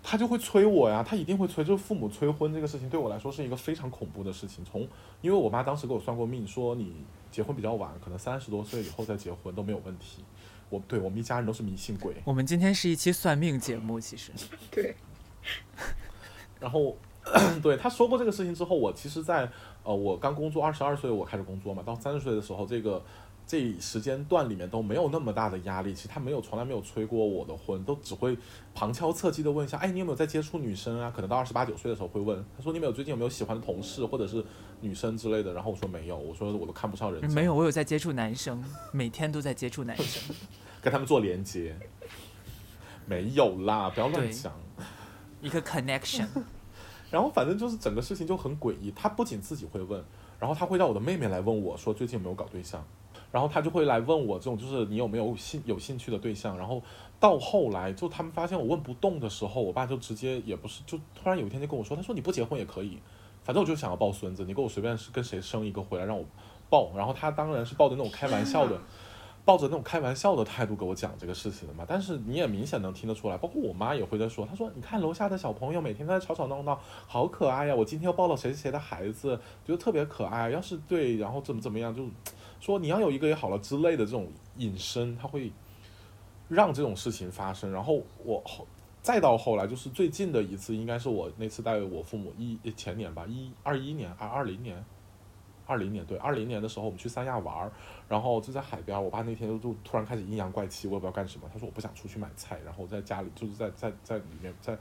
他就会催我呀，他一定会催，就是父母催婚这个事情对我来说是一个非常恐怖的事情。从因为我妈当时给我算过命，说你结婚比较晚，可能三十多岁以后再结婚都没有问题。我对我们一家人都是迷信鬼。我们今天是一期算命节目，其实 (laughs) 对。(laughs) 然后，(clears throat) 对他说过这个事情之后，我其实，在呃，我刚工作二十二岁，我开始工作嘛，到三十岁的时候，这个这时间段里面都没有那么大的压力。其实他没有，从来没有催过我的婚，都只会旁敲侧击的问一下，哎，你有没有在接触女生啊？可能到二十八九岁的时候会问，他说你有没有最近有没有喜欢的同事或者是女生之类的？然后我说没有，我说我都看不上人。没有，我有在接触男生，每天都在接触男生，(laughs) 跟他们做连接。没有啦，不要乱讲。一个 connection。然后反正就是整个事情就很诡异，他不仅自己会问，然后他会让我的妹妹来问我说最近有没有搞对象，然后他就会来问我这种就是你有没有兴有兴趣的对象，然后到后来就他们发现我问不动的时候，我爸就直接也不是就突然有一天就跟我说，他说你不结婚也可以，反正我就想要抱孙子，你给我随便是跟谁生一个回来让我抱，然后他当然是抱着那种开玩笑的。(laughs) 抱着那种开玩笑的态度给我讲这个事情的嘛，但是你也明显能听得出来，包括我妈也会在说，她说你看楼下的小朋友每天在吵吵闹闹，好可爱呀！我今天又抱了谁谁谁的孩子，觉得特别可爱。要是对，然后怎么怎么样，就说你要有一个也好了之类的这种隐身，他会让这种事情发生。然后我后再到后来，就是最近的一次，应该是我那次带我父母一前年吧，一二一年二二零年。二零年对，二零年的时候我们去三亚玩儿，然后就在海边。我爸那天就就突然开始阴阳怪气，我也不知道干什么。他说我不想出去买菜，然后在家里就是在在在里面在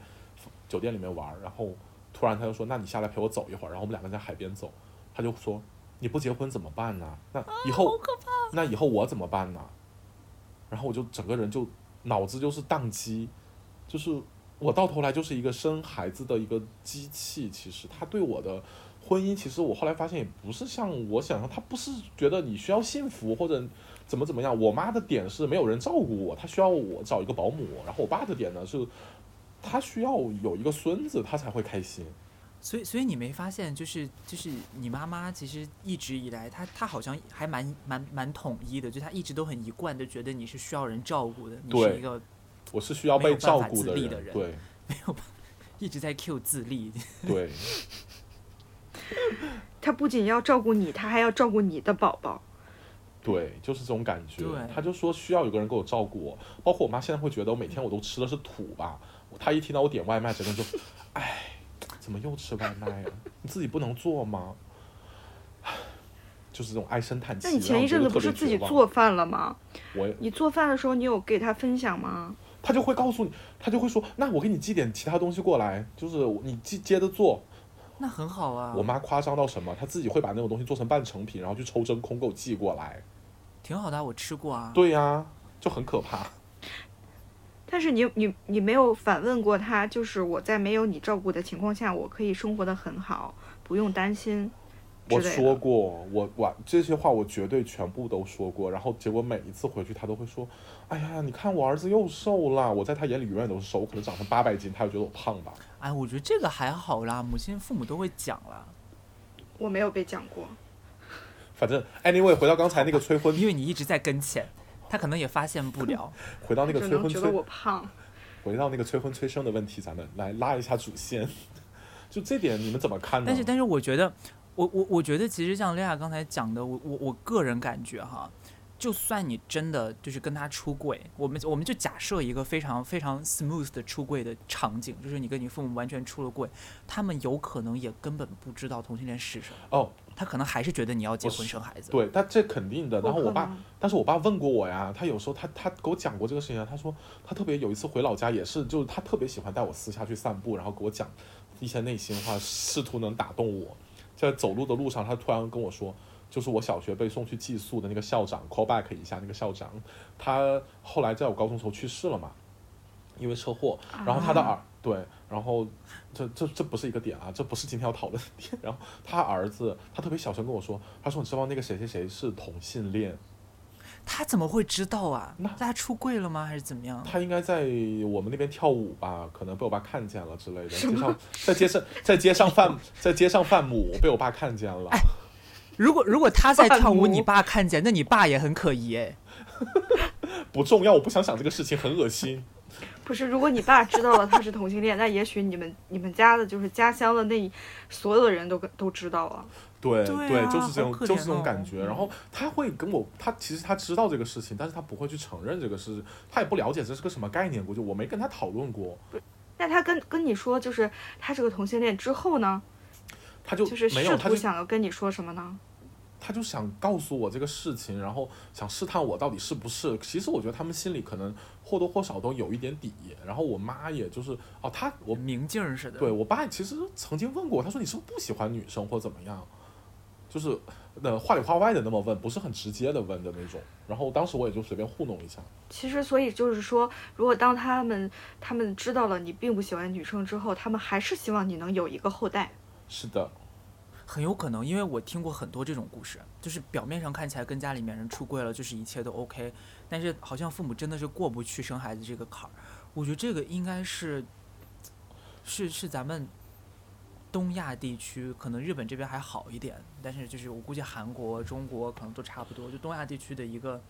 酒店里面玩儿。然后突然他就说：“那你下来陪我走一会儿。”然后我们两个在海边走，他就说：“你不结婚怎么办呢？那以后那以后我怎么办呢？”然后我就整个人就脑子就是宕机，就是我到头来就是一个生孩子的一个机器。其实他对我的。婚姻其实我后来发现也不是像我想象，他不是觉得你需要幸福或者怎么怎么样。我妈的点是没有人照顾我，她需要我找一个保姆。然后我爸的点呢是，他需要有一个孙子，他才会开心。所以，所以你没发现，就是就是你妈妈其实一直以来，她她好像还蛮蛮蛮统一的，就她一直都很一贯的觉得你是需要人照顾的，你是一个我是需要被照顾的人，对，(laughs) 没有一直在 Q 自立，对。(laughs) 他不仅要照顾你，他还要照顾你的宝宝。对，就是这种感觉。他就说需要有个人给我照顾我，包括我妈现在会觉得我每天我都吃的是土吧。她一听到我点外卖，整个就，哎，怎么又吃外卖呀？(laughs) 你自己不能做吗？(sighs) 就是这种唉声叹气。那你前一阵子不是自己做饭了吗？我，你做饭的时候，你有给他分享吗？他就会告诉你，他就会说，那我给你寄点其他东西过来，就是你接接着做。那很好啊！我妈夸张到什么？她自己会把那种东西做成半成品，然后去抽真空给我寄过来。挺好的，我吃过啊。对呀，就很可怕。但是你你你没有反问过他，就是我在没有你照顾的情况下，我可以生活的很好，不用担心。我说过，我我这些话我绝对全部都说过，然后结果每一次回去他都会说：“哎呀，你看我儿子又瘦了。”我在他眼里永远都是瘦，我可能长成八百斤，他就觉得我胖吧。哎，我觉得这个还好啦，母亲父母都会讲了。我没有被讲过。反正 anyway，回到刚才那个催婚，因为你一直在跟前，他可能也发现不了。(laughs) 回到那个催婚催，我胖。回到那个催婚催生的问题，咱们来拉一下主线。(laughs) 就这点你们怎么看呢？但是，但是我觉得。我我我觉得其实像莉亚刚才讲的，我我我个人感觉哈，就算你真的就是跟他出柜，我们我们就假设一个非常非常 smooth 的出柜的场景，就是你跟你父母完全出了柜，他们有可能也根本不知道同性恋是什么。哦，他可能还是觉得你要结婚生孩子。对，但这肯定的。然后我爸，但是我爸问过我呀，他有时候他他给我讲过这个事情，他说他特别有一次回老家也是，就是他特别喜欢带我私下去散步，然后给我讲一些内心话，试图能打动我。在走路的路上，他突然跟我说，就是我小学被送去寄宿的那个校长，call back 一下那个校长，他后来在我高中时候去世了嘛，因为车祸。然后他的儿对，然后这这这不是一个点啊，这不是今天要讨论的点。(laughs) 然后他儿子，他特别小声跟我说，他说你知道那个谁谁谁是同性恋。他怎么会知道啊？那他出柜了吗？还是怎么样？他应该在我们那边跳舞吧，可能被我爸看见了之类的。街上在街上在街上贩在街上贩母，被我爸看见了。(laughs) 如果如果他在跳舞，你爸看见，那你爸也很可疑哎。(laughs) 不重要，我不想想这个事情，很恶心。不是，如果你爸知道了他是同性恋，那也许你们你们家的就是家乡的那所有的人都跟都知道啊。对对啊就是这种就是这种哦感觉。然后他会跟我，他其实他知道这个事情，但是他不会去承认这个事，他也不了解这是个什么概念，估计我没跟他讨论过，那他跟跟你说就是他是个同性恋之后呢，他就就是没有，试图他就想要跟你说什么呢？他就想告诉我这个事情，然后想试探我到底是不是。其实我觉得他们心里可能或多或少都有一点底。然后我妈也就是哦，她我明镜儿似的。对我爸其实曾经问过我，他说你是不是不喜欢女生或怎么样？就是那话里话外的那么问，不是很直接的问的那种。然后当时我也就随便糊弄一下。其实，所以就是说，如果当他们他们知道了你并不喜欢女生之后，他们还是希望你能有一个后代。是的，很有可能，因为我听过很多这种故事，就是表面上看起来跟家里面人出柜了，就是一切都 OK，但是好像父母真的是过不去生孩子这个坎儿。我觉得这个应该是，是是咱们东亚地区，可能日本这边还好一点，但是就是我估计韩国、中国可能都差不多，就东亚地区的一个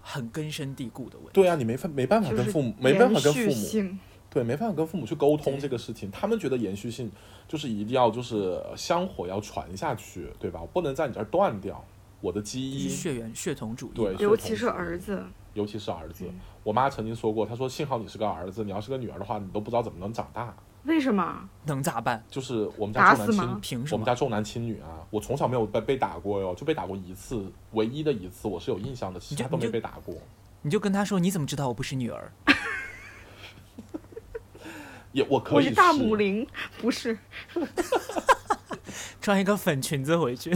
很根深蒂固的问题。对啊，你没法没办法跟父母没办法跟父母性对，没办法跟父母去沟通这个事情，他们觉得延续性就是一定要就是香火要传下去，对吧？不能在你这儿断掉我的基因，血缘血统主义对，尤其是儿子。尤其是儿子嗯。我妈曾经说过，她说幸好你是个儿子，你要是个女儿的话，你都不知道怎么能长大。为什么？能咋办？就是我们家重男轻，凭什么？我们家重男轻女啊，我从小没有被被打过哟，就被打过一次，唯一的一次我是有印象的，其他都没被打过。你就跟他说，你怎么知道我不是女儿？(laughs) 也我可以我是大母零，不是。(laughs) 穿一个粉裙子回去。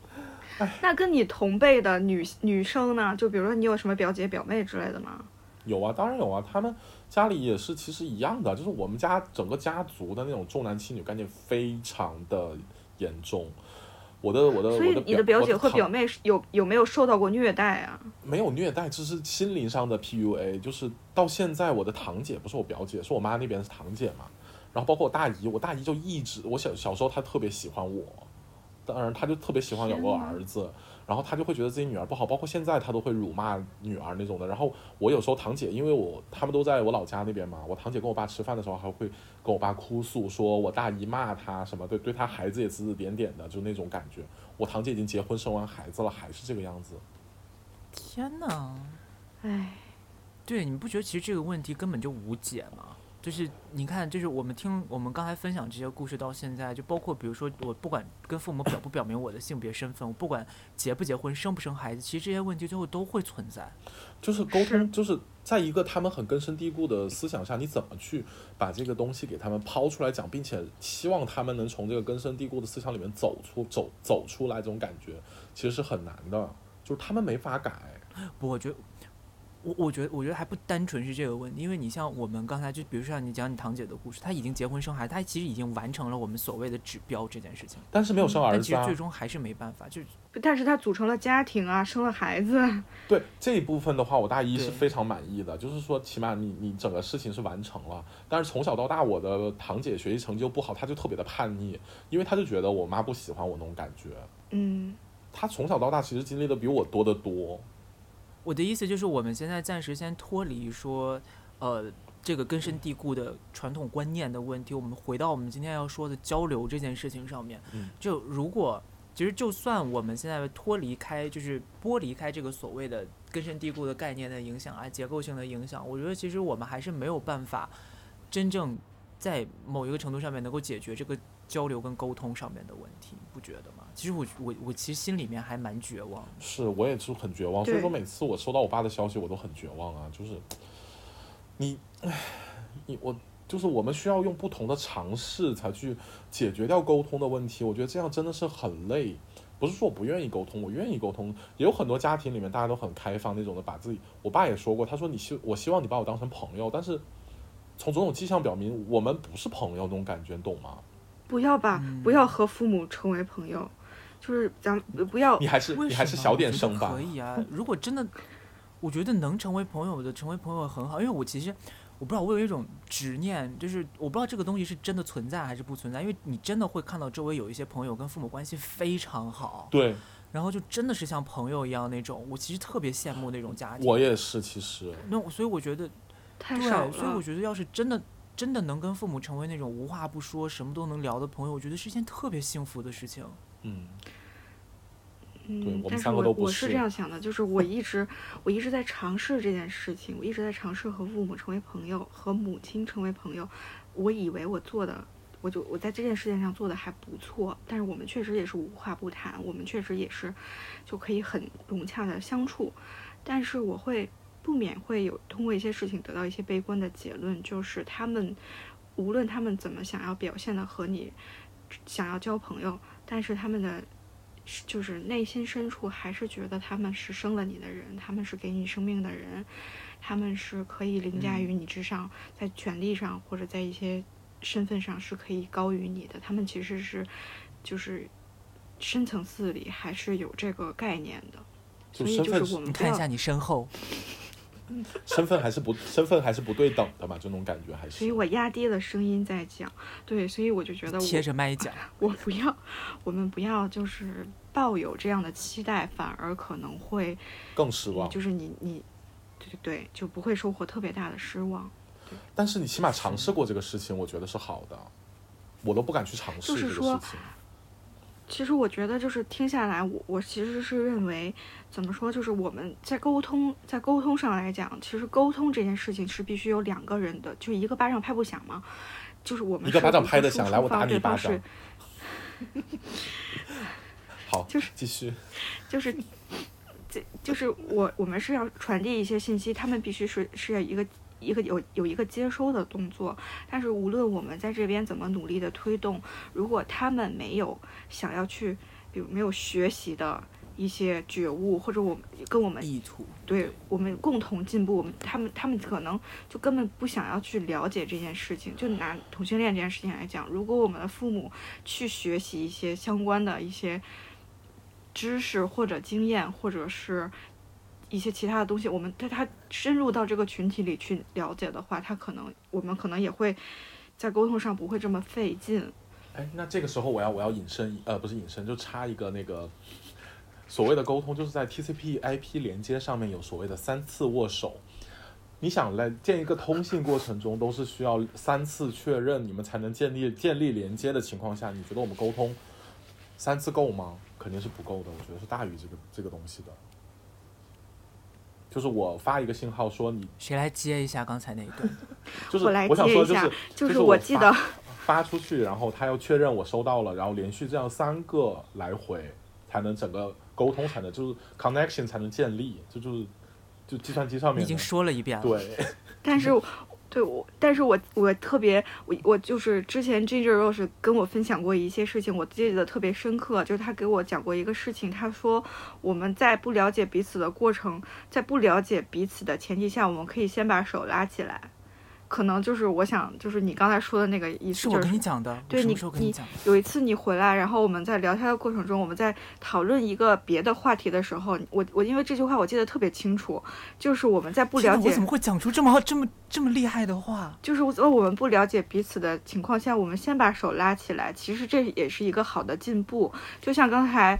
(laughs) 那跟你同辈的女女生呢？就比如说你有什么表姐表妹之类的吗？有啊，当然有啊，他们家里也是其实一样的，就是我们家整个家族的那种重男轻女概念非常的严重。我的我的所以你的表姐和表妹有有没有受到过虐待啊？没有虐待，这是心灵上的 PUA。就是到现在，我的堂姐不是我表姐，是我妈那边是堂姐嘛。然后包括我大姨，我大姨就一直，我小小时候她特别喜欢我，当然她就特别喜欢有个儿子，然后他就会觉得自己女儿不好，包括现在他都会辱骂女儿那种的。然后我有时候堂姐，因为我他们都在我老家那边嘛，我堂姐跟我爸吃饭的时候还会跟我爸哭诉，说我大姨骂她什么，对对她孩子也指指点点的，就那种感觉。我堂姐已经结婚生完孩子了，还是这个样子。天哪！唉，对，你不觉得其实这个问题根本就无解吗？就是你看，就是我们听我们刚才分享这些故事到现在，就包括比如说我不管跟父母表不表明我的性别身份，我不管结不结婚、生不生孩子，其实这些问题最后都会存在。就是沟通，就是在一个他们很根深蒂固的思想下，你怎么去把这个东西给他们抛出来讲，并且希望他们能从这个根深蒂固的思想里面走出走走出来，这种感觉其实是很难的，就是他们没法改。不，我觉得，我我觉得，我觉得还不单纯是这个问题，因为你像我们刚才就比如说像你讲你堂姐的故事，她已经结婚生孩子，她其实已经完成了我们所谓的指标这件事情，但是没有生儿子啊但其实最，终还是没办法，就但是她组成了家庭啊，生了孩子，对这一部分的话，我大一是非常满意的，就是说起码你你整个事情是完成了。但是从小到大，我的堂姐学习成绩又不好，她就特别的叛逆，因为她就觉得我妈不喜欢我那种感觉。嗯，她从小到大其实经历的比我多得多。我的意思就是，我们现在暂时先脱离说，呃，这个根深蒂固的传统观念的问题，我们回到我们今天要说的交流这件事情上面。嗯就如果其实就算我们现在脱离开，就是剥离开这个所谓的根深蒂固的概念的影响啊，结构性的影响，我觉得其实我们还是没有办法真正在某一个程度上面能够解决这个交流跟沟通上面的问题，不觉得吗？其实我我我其实心里面还蛮绝望。是我也是很绝望，所以说每次我收到我爸的消息，我都很绝望啊。就是你，唉，你我就是我们需要用不同的尝试才去解决掉沟通的问题。我觉得这样真的是很累。不是说我不愿意沟通，我愿意沟通。也有很多家庭里面大家都很开放那种的，把自己，我爸也说过，他说你希我希望你把我当成朋友，但是从种种迹象表明，我们不是朋友那种感觉，你懂吗？不要把、嗯不要和父母成为朋友，就是咱不要你还是你还是小点声吧可。以啊，如果真的，我觉得能成为朋友的，成为朋友很好。因为我其实我不知道，我有一种执念，就是我不知道这个东西是真的存在还是不存在，因为你真的会看到周围有一些朋友跟父母关系非常好，对然后就真的是像朋友一样那种，我其实特别羡慕那种家庭。我也是，其实那所以我觉得，对，太少所以我。觉得要是真的真的能跟父母成为那种无话不说、什么都能聊的朋友，我觉得是一件特别幸福的事情。嗯，嗯，但是我我是是这样想的，就是我一直我一直在尝试这件事情，我一直在尝试和父母成为朋友，和母亲成为朋友。我以为我做的，我就我在这件事情上做的还不错，但是我们确实也是无话不谈，我们确实也是就可以很融洽的相处。但是我会不免会有通过一些事情得到一些悲观的结论，就是他们无论他们怎么想要表现的和你想要交朋友，但是他们的就是内心深处还是觉得他们是生了你的人，他们是给你生命的人，他们是可以凌驾于你之上，在权力上或者在一些身份上是可以高于你的。他们其实是就是深层次里还是有这个概念的，所以就是我们看一下你身后，(laughs) 身份还是不身份还是不对等的嘛，这种感觉还是。所以我压低了声音在讲，对，所以我就觉得我贴着麦讲，(laughs) 我不要，我们不要就是抱有这样的期待，反而可能会更失望。就是你你，对对对，就不会收获特别大的失望。但是你起码尝试过这个事情，我觉得是好的。我都不敢去尝试这个就是说事情。其实我觉得就是听下来，我我其实是认为，怎么说，就是我们在沟通，在沟通上来讲，其实沟通这件事情是必须有两个人的，就一个巴掌拍不响嘛。就是我们一个巴掌拍得响，来，我打你一巴掌。(laughs) 好，就是继续。(laughs) 就是，这就是我我们是要传递一些信息，他们必须是是要一个一个有有一个接收的动作。但是无论我们在这边怎么努力的推动，如果他们没有想要去，比如没有学习的一些觉悟，或者我们跟我们意图。对我们共同进步，我们他们他们可能就根本不想要去了解这件事情。就拿同性恋这件事情来讲，如果我们的父母去学习一些相关的一些知识或者经验，或者是一些其他的东西，我们对他深入到这个群体里去了解的话，他可能我们可能也会在沟通上不会这么费劲。哎，那这个时候我要我要引申，呃，不是引申，就插一个那个所谓的沟通，就是在 TCP/IP 连接上面有所谓的三次握手。你想来建一个通信过程中，都是需要三次确认，你们才能建立建立连接的情况下，你觉得我们沟通三次够吗？肯定是不够的，我觉得是大于这个这个东西的。就是我发一个信号说你，谁来接一下刚才那一段？(laughs) 就是我来想说就接一下是就是我记得 (laughs) 发出去，然后他要确认我收到了，然后连续这样三个来回，才能整个沟通才能就是 connection 才能建立，这就是就计算机上面已经说了一遍了。对，但是，对我，但是我我特别，我我就是之前 Ginger Rose 跟我分享过一些事情，我记得特别深刻，就是他给我讲过一个事情，他说我们在不了解彼此的过程，在不了解彼此的前提下，我们可以先把手拉起来，可能就是我想，就是你刚才说的那个意思，是我就是跟你讲的。对你你？有一次你回来，然后我们在聊天的过程中，我们在讨论一个别的话题的时候，我我因为这句话我记得特别清楚，就是我们在不了解我怎么会讲出这么这么这么厉害的话？就是在我们不了解彼此的情况下，我们先把手拉起来，其实这也是一个好的进步。就像刚才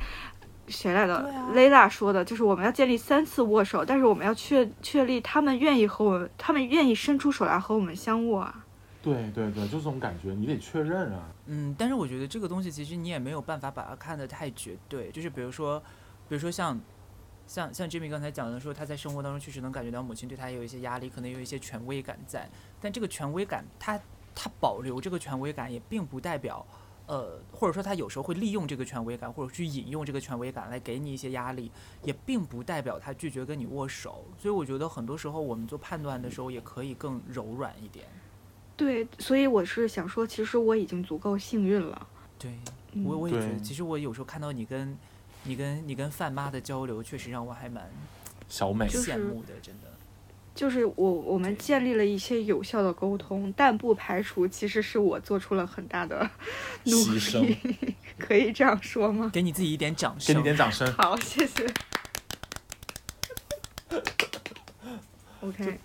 谁来的对啊 Layla 说的，就是我们要建立三次握手，但是我们要确确立他们愿意和我们，他们愿意伸出手来和我们相握啊。对对对，就这种感觉，你得确认啊。嗯，但是我觉得这个东西其实你也没有办法把它看得太绝对，就是比如说，比如说像。像像 Jimmy 刚才讲的说，他在生活当中确实能感觉到母亲对他有一些压力，可能有一些权威感在。但这个权威感，他他保留这个权威感，也并不代表，呃，或者说他有时候会利用这个权威感，或者去引用这个权威感来给你一些压力，也并不代表他拒绝跟你握手。所以我觉得很多时候我们做判断的时候，也可以更柔软一点。对，所以我是想说，其实我已经足够幸运了。对，嗯我我也觉得，其实我有时候看到你跟你跟你跟范妈的交流，确实让我还蛮小美，羡慕的，真的。就是我我们建立了一些有效的沟通，但不排除其实是我做出了很大的努牺牲力，可以这样说吗？给你自己一点掌声。给你点掌声。好，谢谢。OK，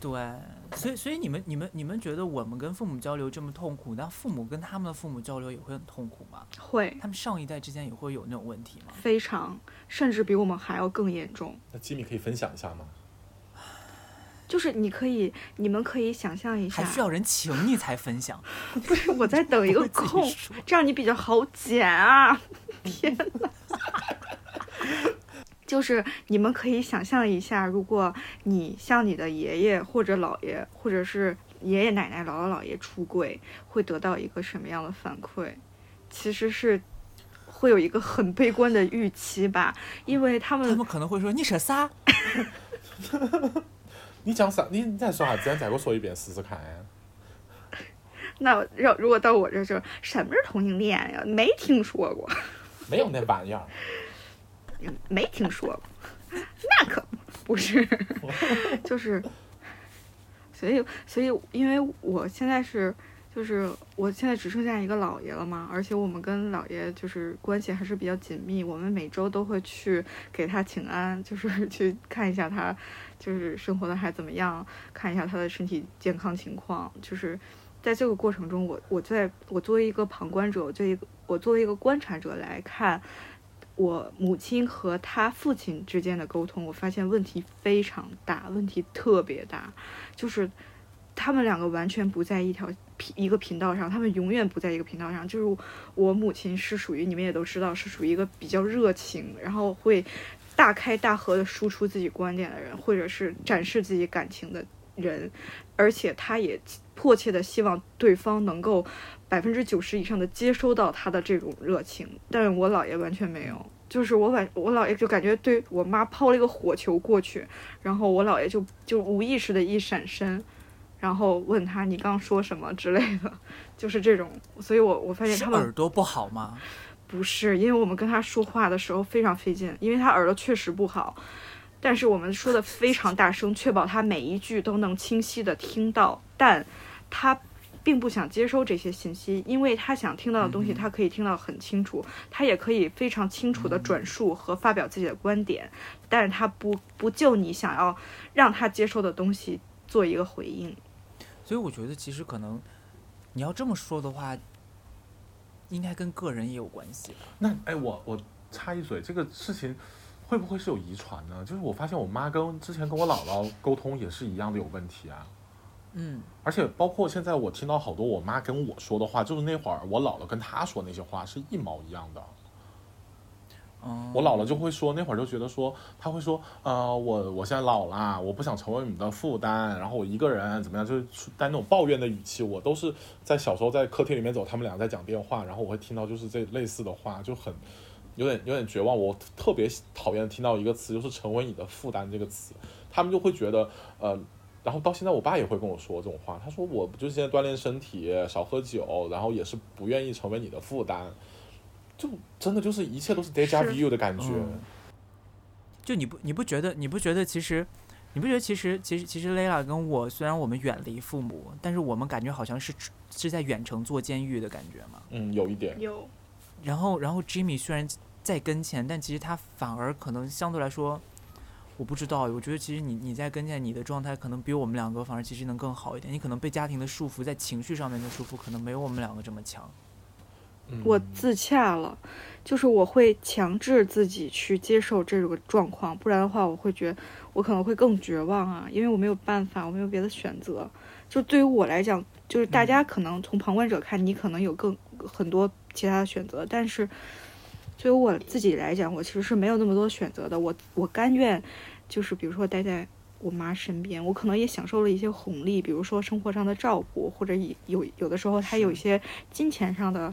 对，所以，所以你们、你们、你们觉得我们跟父母交流这么痛苦，那父母跟他们的父母交流也会很痛苦吗？会他们上一代之间也会有那种问题吗？非常，甚至比我们还要更严重。那吉米可以分享一下吗？就是你可以，你们可以想象一下，还需要人请你才分享？(laughs) 不是我在等一个 (laughs) 空，这样你比较好剪啊！天哪！(laughs) 就是你们可以想象一下，如果你向你的爷爷或者姥爷，或者是爷爷奶奶、姥姥姥爷出柜，会得到一个什么样的反馈？其实是会有一个很悲观的预期吧，因为他们他们可能会说你说啥？你讲啥？你你再说啥？再再给我说一遍试试看。那要如果到我这儿就什么是同性恋呀？没听说过。没有那玩意儿。没听说过，那可不是，就是，所以所以因为我现在是就是我现在只剩下一个姥爷了嘛，而且我们跟姥爷就是关系还是比较紧密，我们每周都会去给他请安，就是去看一下他就是生活的还怎么样，看一下他的身体健康情况，就是。在这个过程中，我我在我作为一个旁观者，我作为一个我作为一个观察者来看，我母亲和她父亲之间的沟通，我发现问题非常大，问题特别大，就是他们两个完全不在一条一个频道上，他们永远不在一个频道上。就是我母亲是属于你们也都知道，是属于一个比较热情，然后会大开大合的输出自己观点的人，或者是展示自己感情的人，而且他也迫切的希望对方能够百分之九十以上的接收到他的这种热情，但是我姥爷完全没有，就是我晚我姥爷就感觉对我妈抛了一个火球过去，然后我姥爷就就无意识的一闪身，然后问他你刚说什么？之类的，就是这种，所以我我发现他们耳朵不好吗？不是，因为我们跟他说话的时候非常费劲，因为他耳朵确实不好，但是我们说的非常大声，确保他每一句都能清晰的听到，但他并不想接收这些信息，因为他想听到的东西，他可以听到很清楚，他也可以非常清楚的转述和发表自己的观点，但是他不不就你想要让他接收的东西做一个回应。所以我觉得其实可能你要这么说的话，应该跟个人也有关系吧。那哎，我我插一嘴，这个事情会不会是有遗传呢？就是我发现我妈跟之前跟我姥姥沟通也是一样的有问题啊。嗯，而且包括现在我听到好多我妈跟我说的话，就是那会儿我姥姥跟她说那些话是一毛一样的。我姥姥就会说，那会儿就觉得说，她会说，呃，我我现在老了，我不想成为你们的负担，然后我一个人怎么样，就是带那种抱怨的语气。我都是在小时候在客厅里面走，他们俩在讲电话，然后我会听到就是这类似的话，就很有点有点绝望。我特别讨厌听到一个词，就是成为你的负担这个词，他们就会觉得，呃。然后到现在，我爸也会跟我说这种话。他说：“我就是现在锻炼身体，少喝酒，然后也是不愿意成为你的负担。”就真的就是一切都是 deja 是 vu 的感觉。嗯就你不你不觉得你不觉得其实你不觉得其实其实其实 Layla 跟我虽然我们远离父母，但是我们感觉好像是是在远程做监狱的感觉嘛。嗯，有一点。有然后然后 Jimmy 虽然在跟前，但其实他反而可能相对来说，我不知道，我觉得其实你你在跟前，你的状态可能比我们两个反而其实能更好一点。你可能被家庭的束缚，在情绪上面的束缚，可能没有我们两个这么强。嗯、我自洽了，就是我会强制自己去接受这个状况，不然的话，我会觉得我可能会更绝望啊，因为我没有办法，我没有别的选择。就对于我来讲，就是大家可能从旁观者看，你可能有更很多其他的选择，但是对于我自己来讲，我其实是没有那么多选择的。我我甘愿，就是比如说待在我妈身边，我可能也享受了一些红利，比如说生活上的照顾，或者有有的时候她有一些金钱上的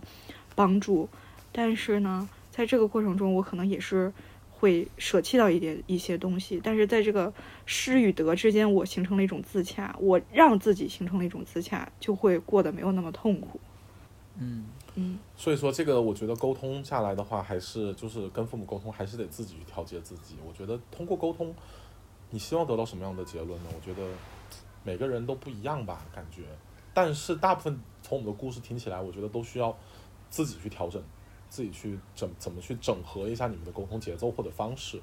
帮助。但是呢，在这个过程中，我可能也是会舍弃到一点一些东西。但是在这个失与得之间，我形成了一种自洽，我让自己形成了一种自洽，就会过得没有那么痛苦。嗯，嗯，所以说这个我觉得沟通下来的话，还是就是跟父母沟通，还是得自己去调节自己。我觉得通过沟通，你希望得到什么样的结论呢？我觉得每个人都不一样吧，感觉。但是大部分从我们的故事听起来，我觉得都需要自己去调整，自己去整怎么去整合一下你们的沟通节奏或者方式。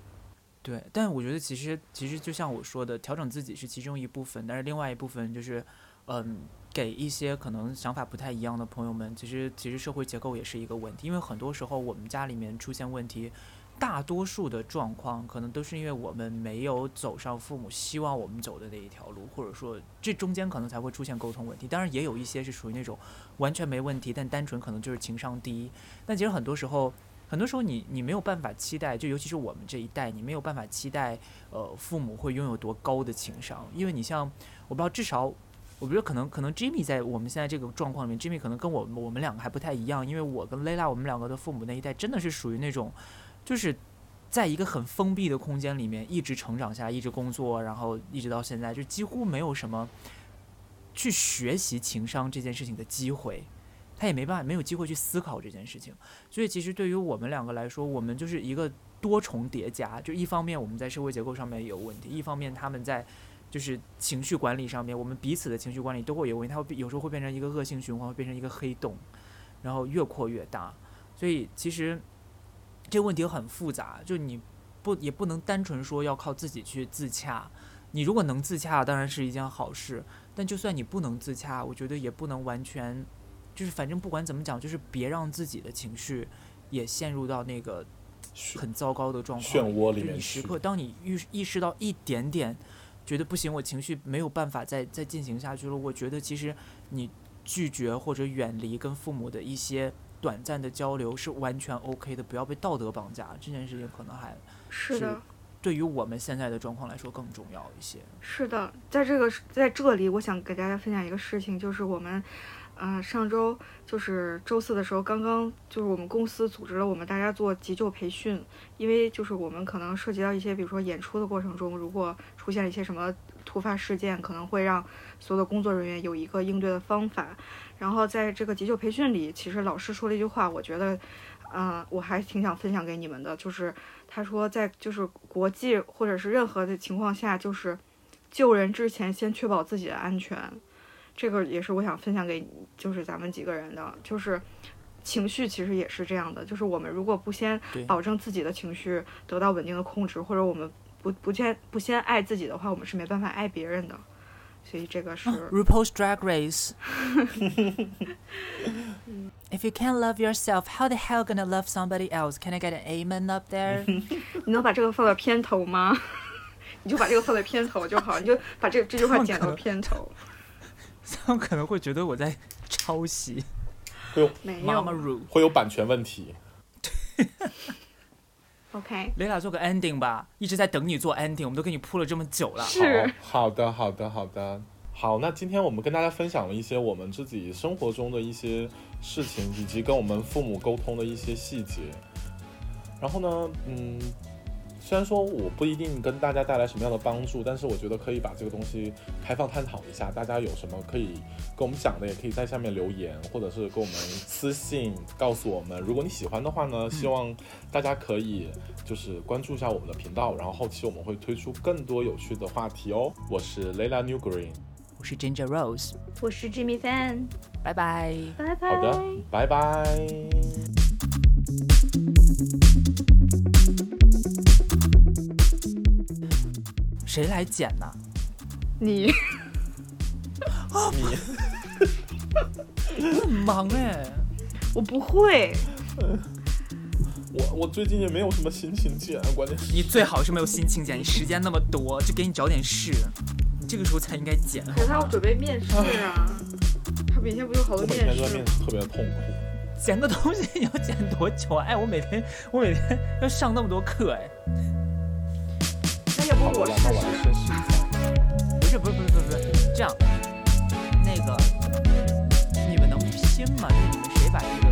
对，但我觉得其实其实就像我说的，调整自己是其中一部分，但是另外一部分就是，嗯，给一些可能想法不太一样的朋友们，其实其实社会结构也是一个问题，因为很多时候我们家里面出现问题，大多数的状况可能都是因为我们没有走上父母希望我们走的那一条路，或者说这中间可能才会出现沟通问题。当然也有一些是属于那种完全没问题，但单纯可能就是情商低。但其实很多时候。很多时候你你没有办法期待，就尤其是我们这一代，你没有办法期待，呃，父母会拥有多高的情商，因为你像，我不知道，至少，我觉得可能可能 Jimmy 在我们现在这个状况里面，Jimmy 可能跟我我们两个还不太一样，因为我跟 Layla 我们两个的父母那一代真的是属于那种，就是在一个很封闭的空间里面一直成长下来，一直工作，然后一直到现在，就几乎没有什么去学习情商这件事情的机会。他也没办法，没有机会去思考这件事情，所以其实对于我们两个来说，我们就是一个多重叠加。就一方面我们在社会结构上面有问题，一方面他们在就是情绪管理上面，我们彼此的情绪管理都会有问题。它会有时候会变成一个恶性循环，会变成一个黑洞，然后越扩越大。所以其实这个问题很复杂，就你不也不能单纯说要靠自己去自洽。你如果能自洽，当然是一件好事。但就算你不能自洽，我觉得也不能完全。就是反正不管怎么讲，就是别让自己的情绪也陷入到那个很糟糕的状况漩涡里面。你时刻当你意意识到一点点，觉得不行，我情绪没有办法再再进行下去了。我觉得其实你拒绝或者远离跟父母的一些短暂的交流是完全 OK 的，不要被道德绑架。这件事情可能还是的，对于我们现在的状况来说更重要一些。是的，在这个在这里，我想给大家分享一个事情，就是我们。啊，上周就是周四的时候，刚刚就是我们公司组织了我们大家做急救培训，因为就是我们可能涉及到一些，比如说演出的过程中，如果出现了一些什么突发事件，可能会让所有的工作人员有一个应对的方法。然后在这个急救培训里，其实老师说了一句话，我觉得，嗯，我还挺想分享给你们的，就是他说在就是国际或者是任何的情况下，就是救人之前先确保自己的安全。这个也是我想分享给就是咱们几个人的，就是情绪其实也是这样的，就是我们如果不先保证自己的情绪得到稳定的控制，或者我们不不先不先爱自己的话，我们是没办法爱别人的。所以这个是。RuPaul's Drag Race。(laughs) If you can't love yourself, how the hell gonna love somebody else? Can I get an amen up there? (laughs) 你能把这个放到片头吗？(laughs) 你就把这个放在片头就好，你就把这这句话剪到片头。他们可能会觉得我在抄袭，(laughs) 会有妈妈乳，会有版权问题。OK，雷拉做个 ending 吧，一直在等你做 ending，我们都给你铺了这么久了。是，好的，好的，好的，好。那今天我们跟大家分享了一些我们自己生活中的一些事情，以及跟我们父母沟通的一些细节。然后呢，嗯。虽然说我不一定跟大家带来什么样的帮助，但是我觉得可以把这个东西开放探讨一下。大家有什么可以跟我们讲的，也可以在下面留言，或者是给我们私信告诉我们。如果你喜欢的话呢，希望大家可以就是关注一下我们的频道，然后后期我们会推出更多有趣的话题哦。我是 Layla New Green，我是 Ginger Rose，我是 Jimmy Fan，拜拜，拜拜，好的，拜拜。谁来剪呢？你 (laughs) 啊，你，我很忙哎，我不会。我我最近也没有什么心情剪，关键是你最好是没有心情剪，你时间那么多，就给你找点事，你这个时候才应该剪。可是他要准备面试啊，他每天不有好多面试？面试特别痛苦。剪个东西你要剪多久啊？哎，我每天我每天要上那么多课哎。我试试？不是不是不是不是这样，那个你们能拼吗？就是你们谁把这个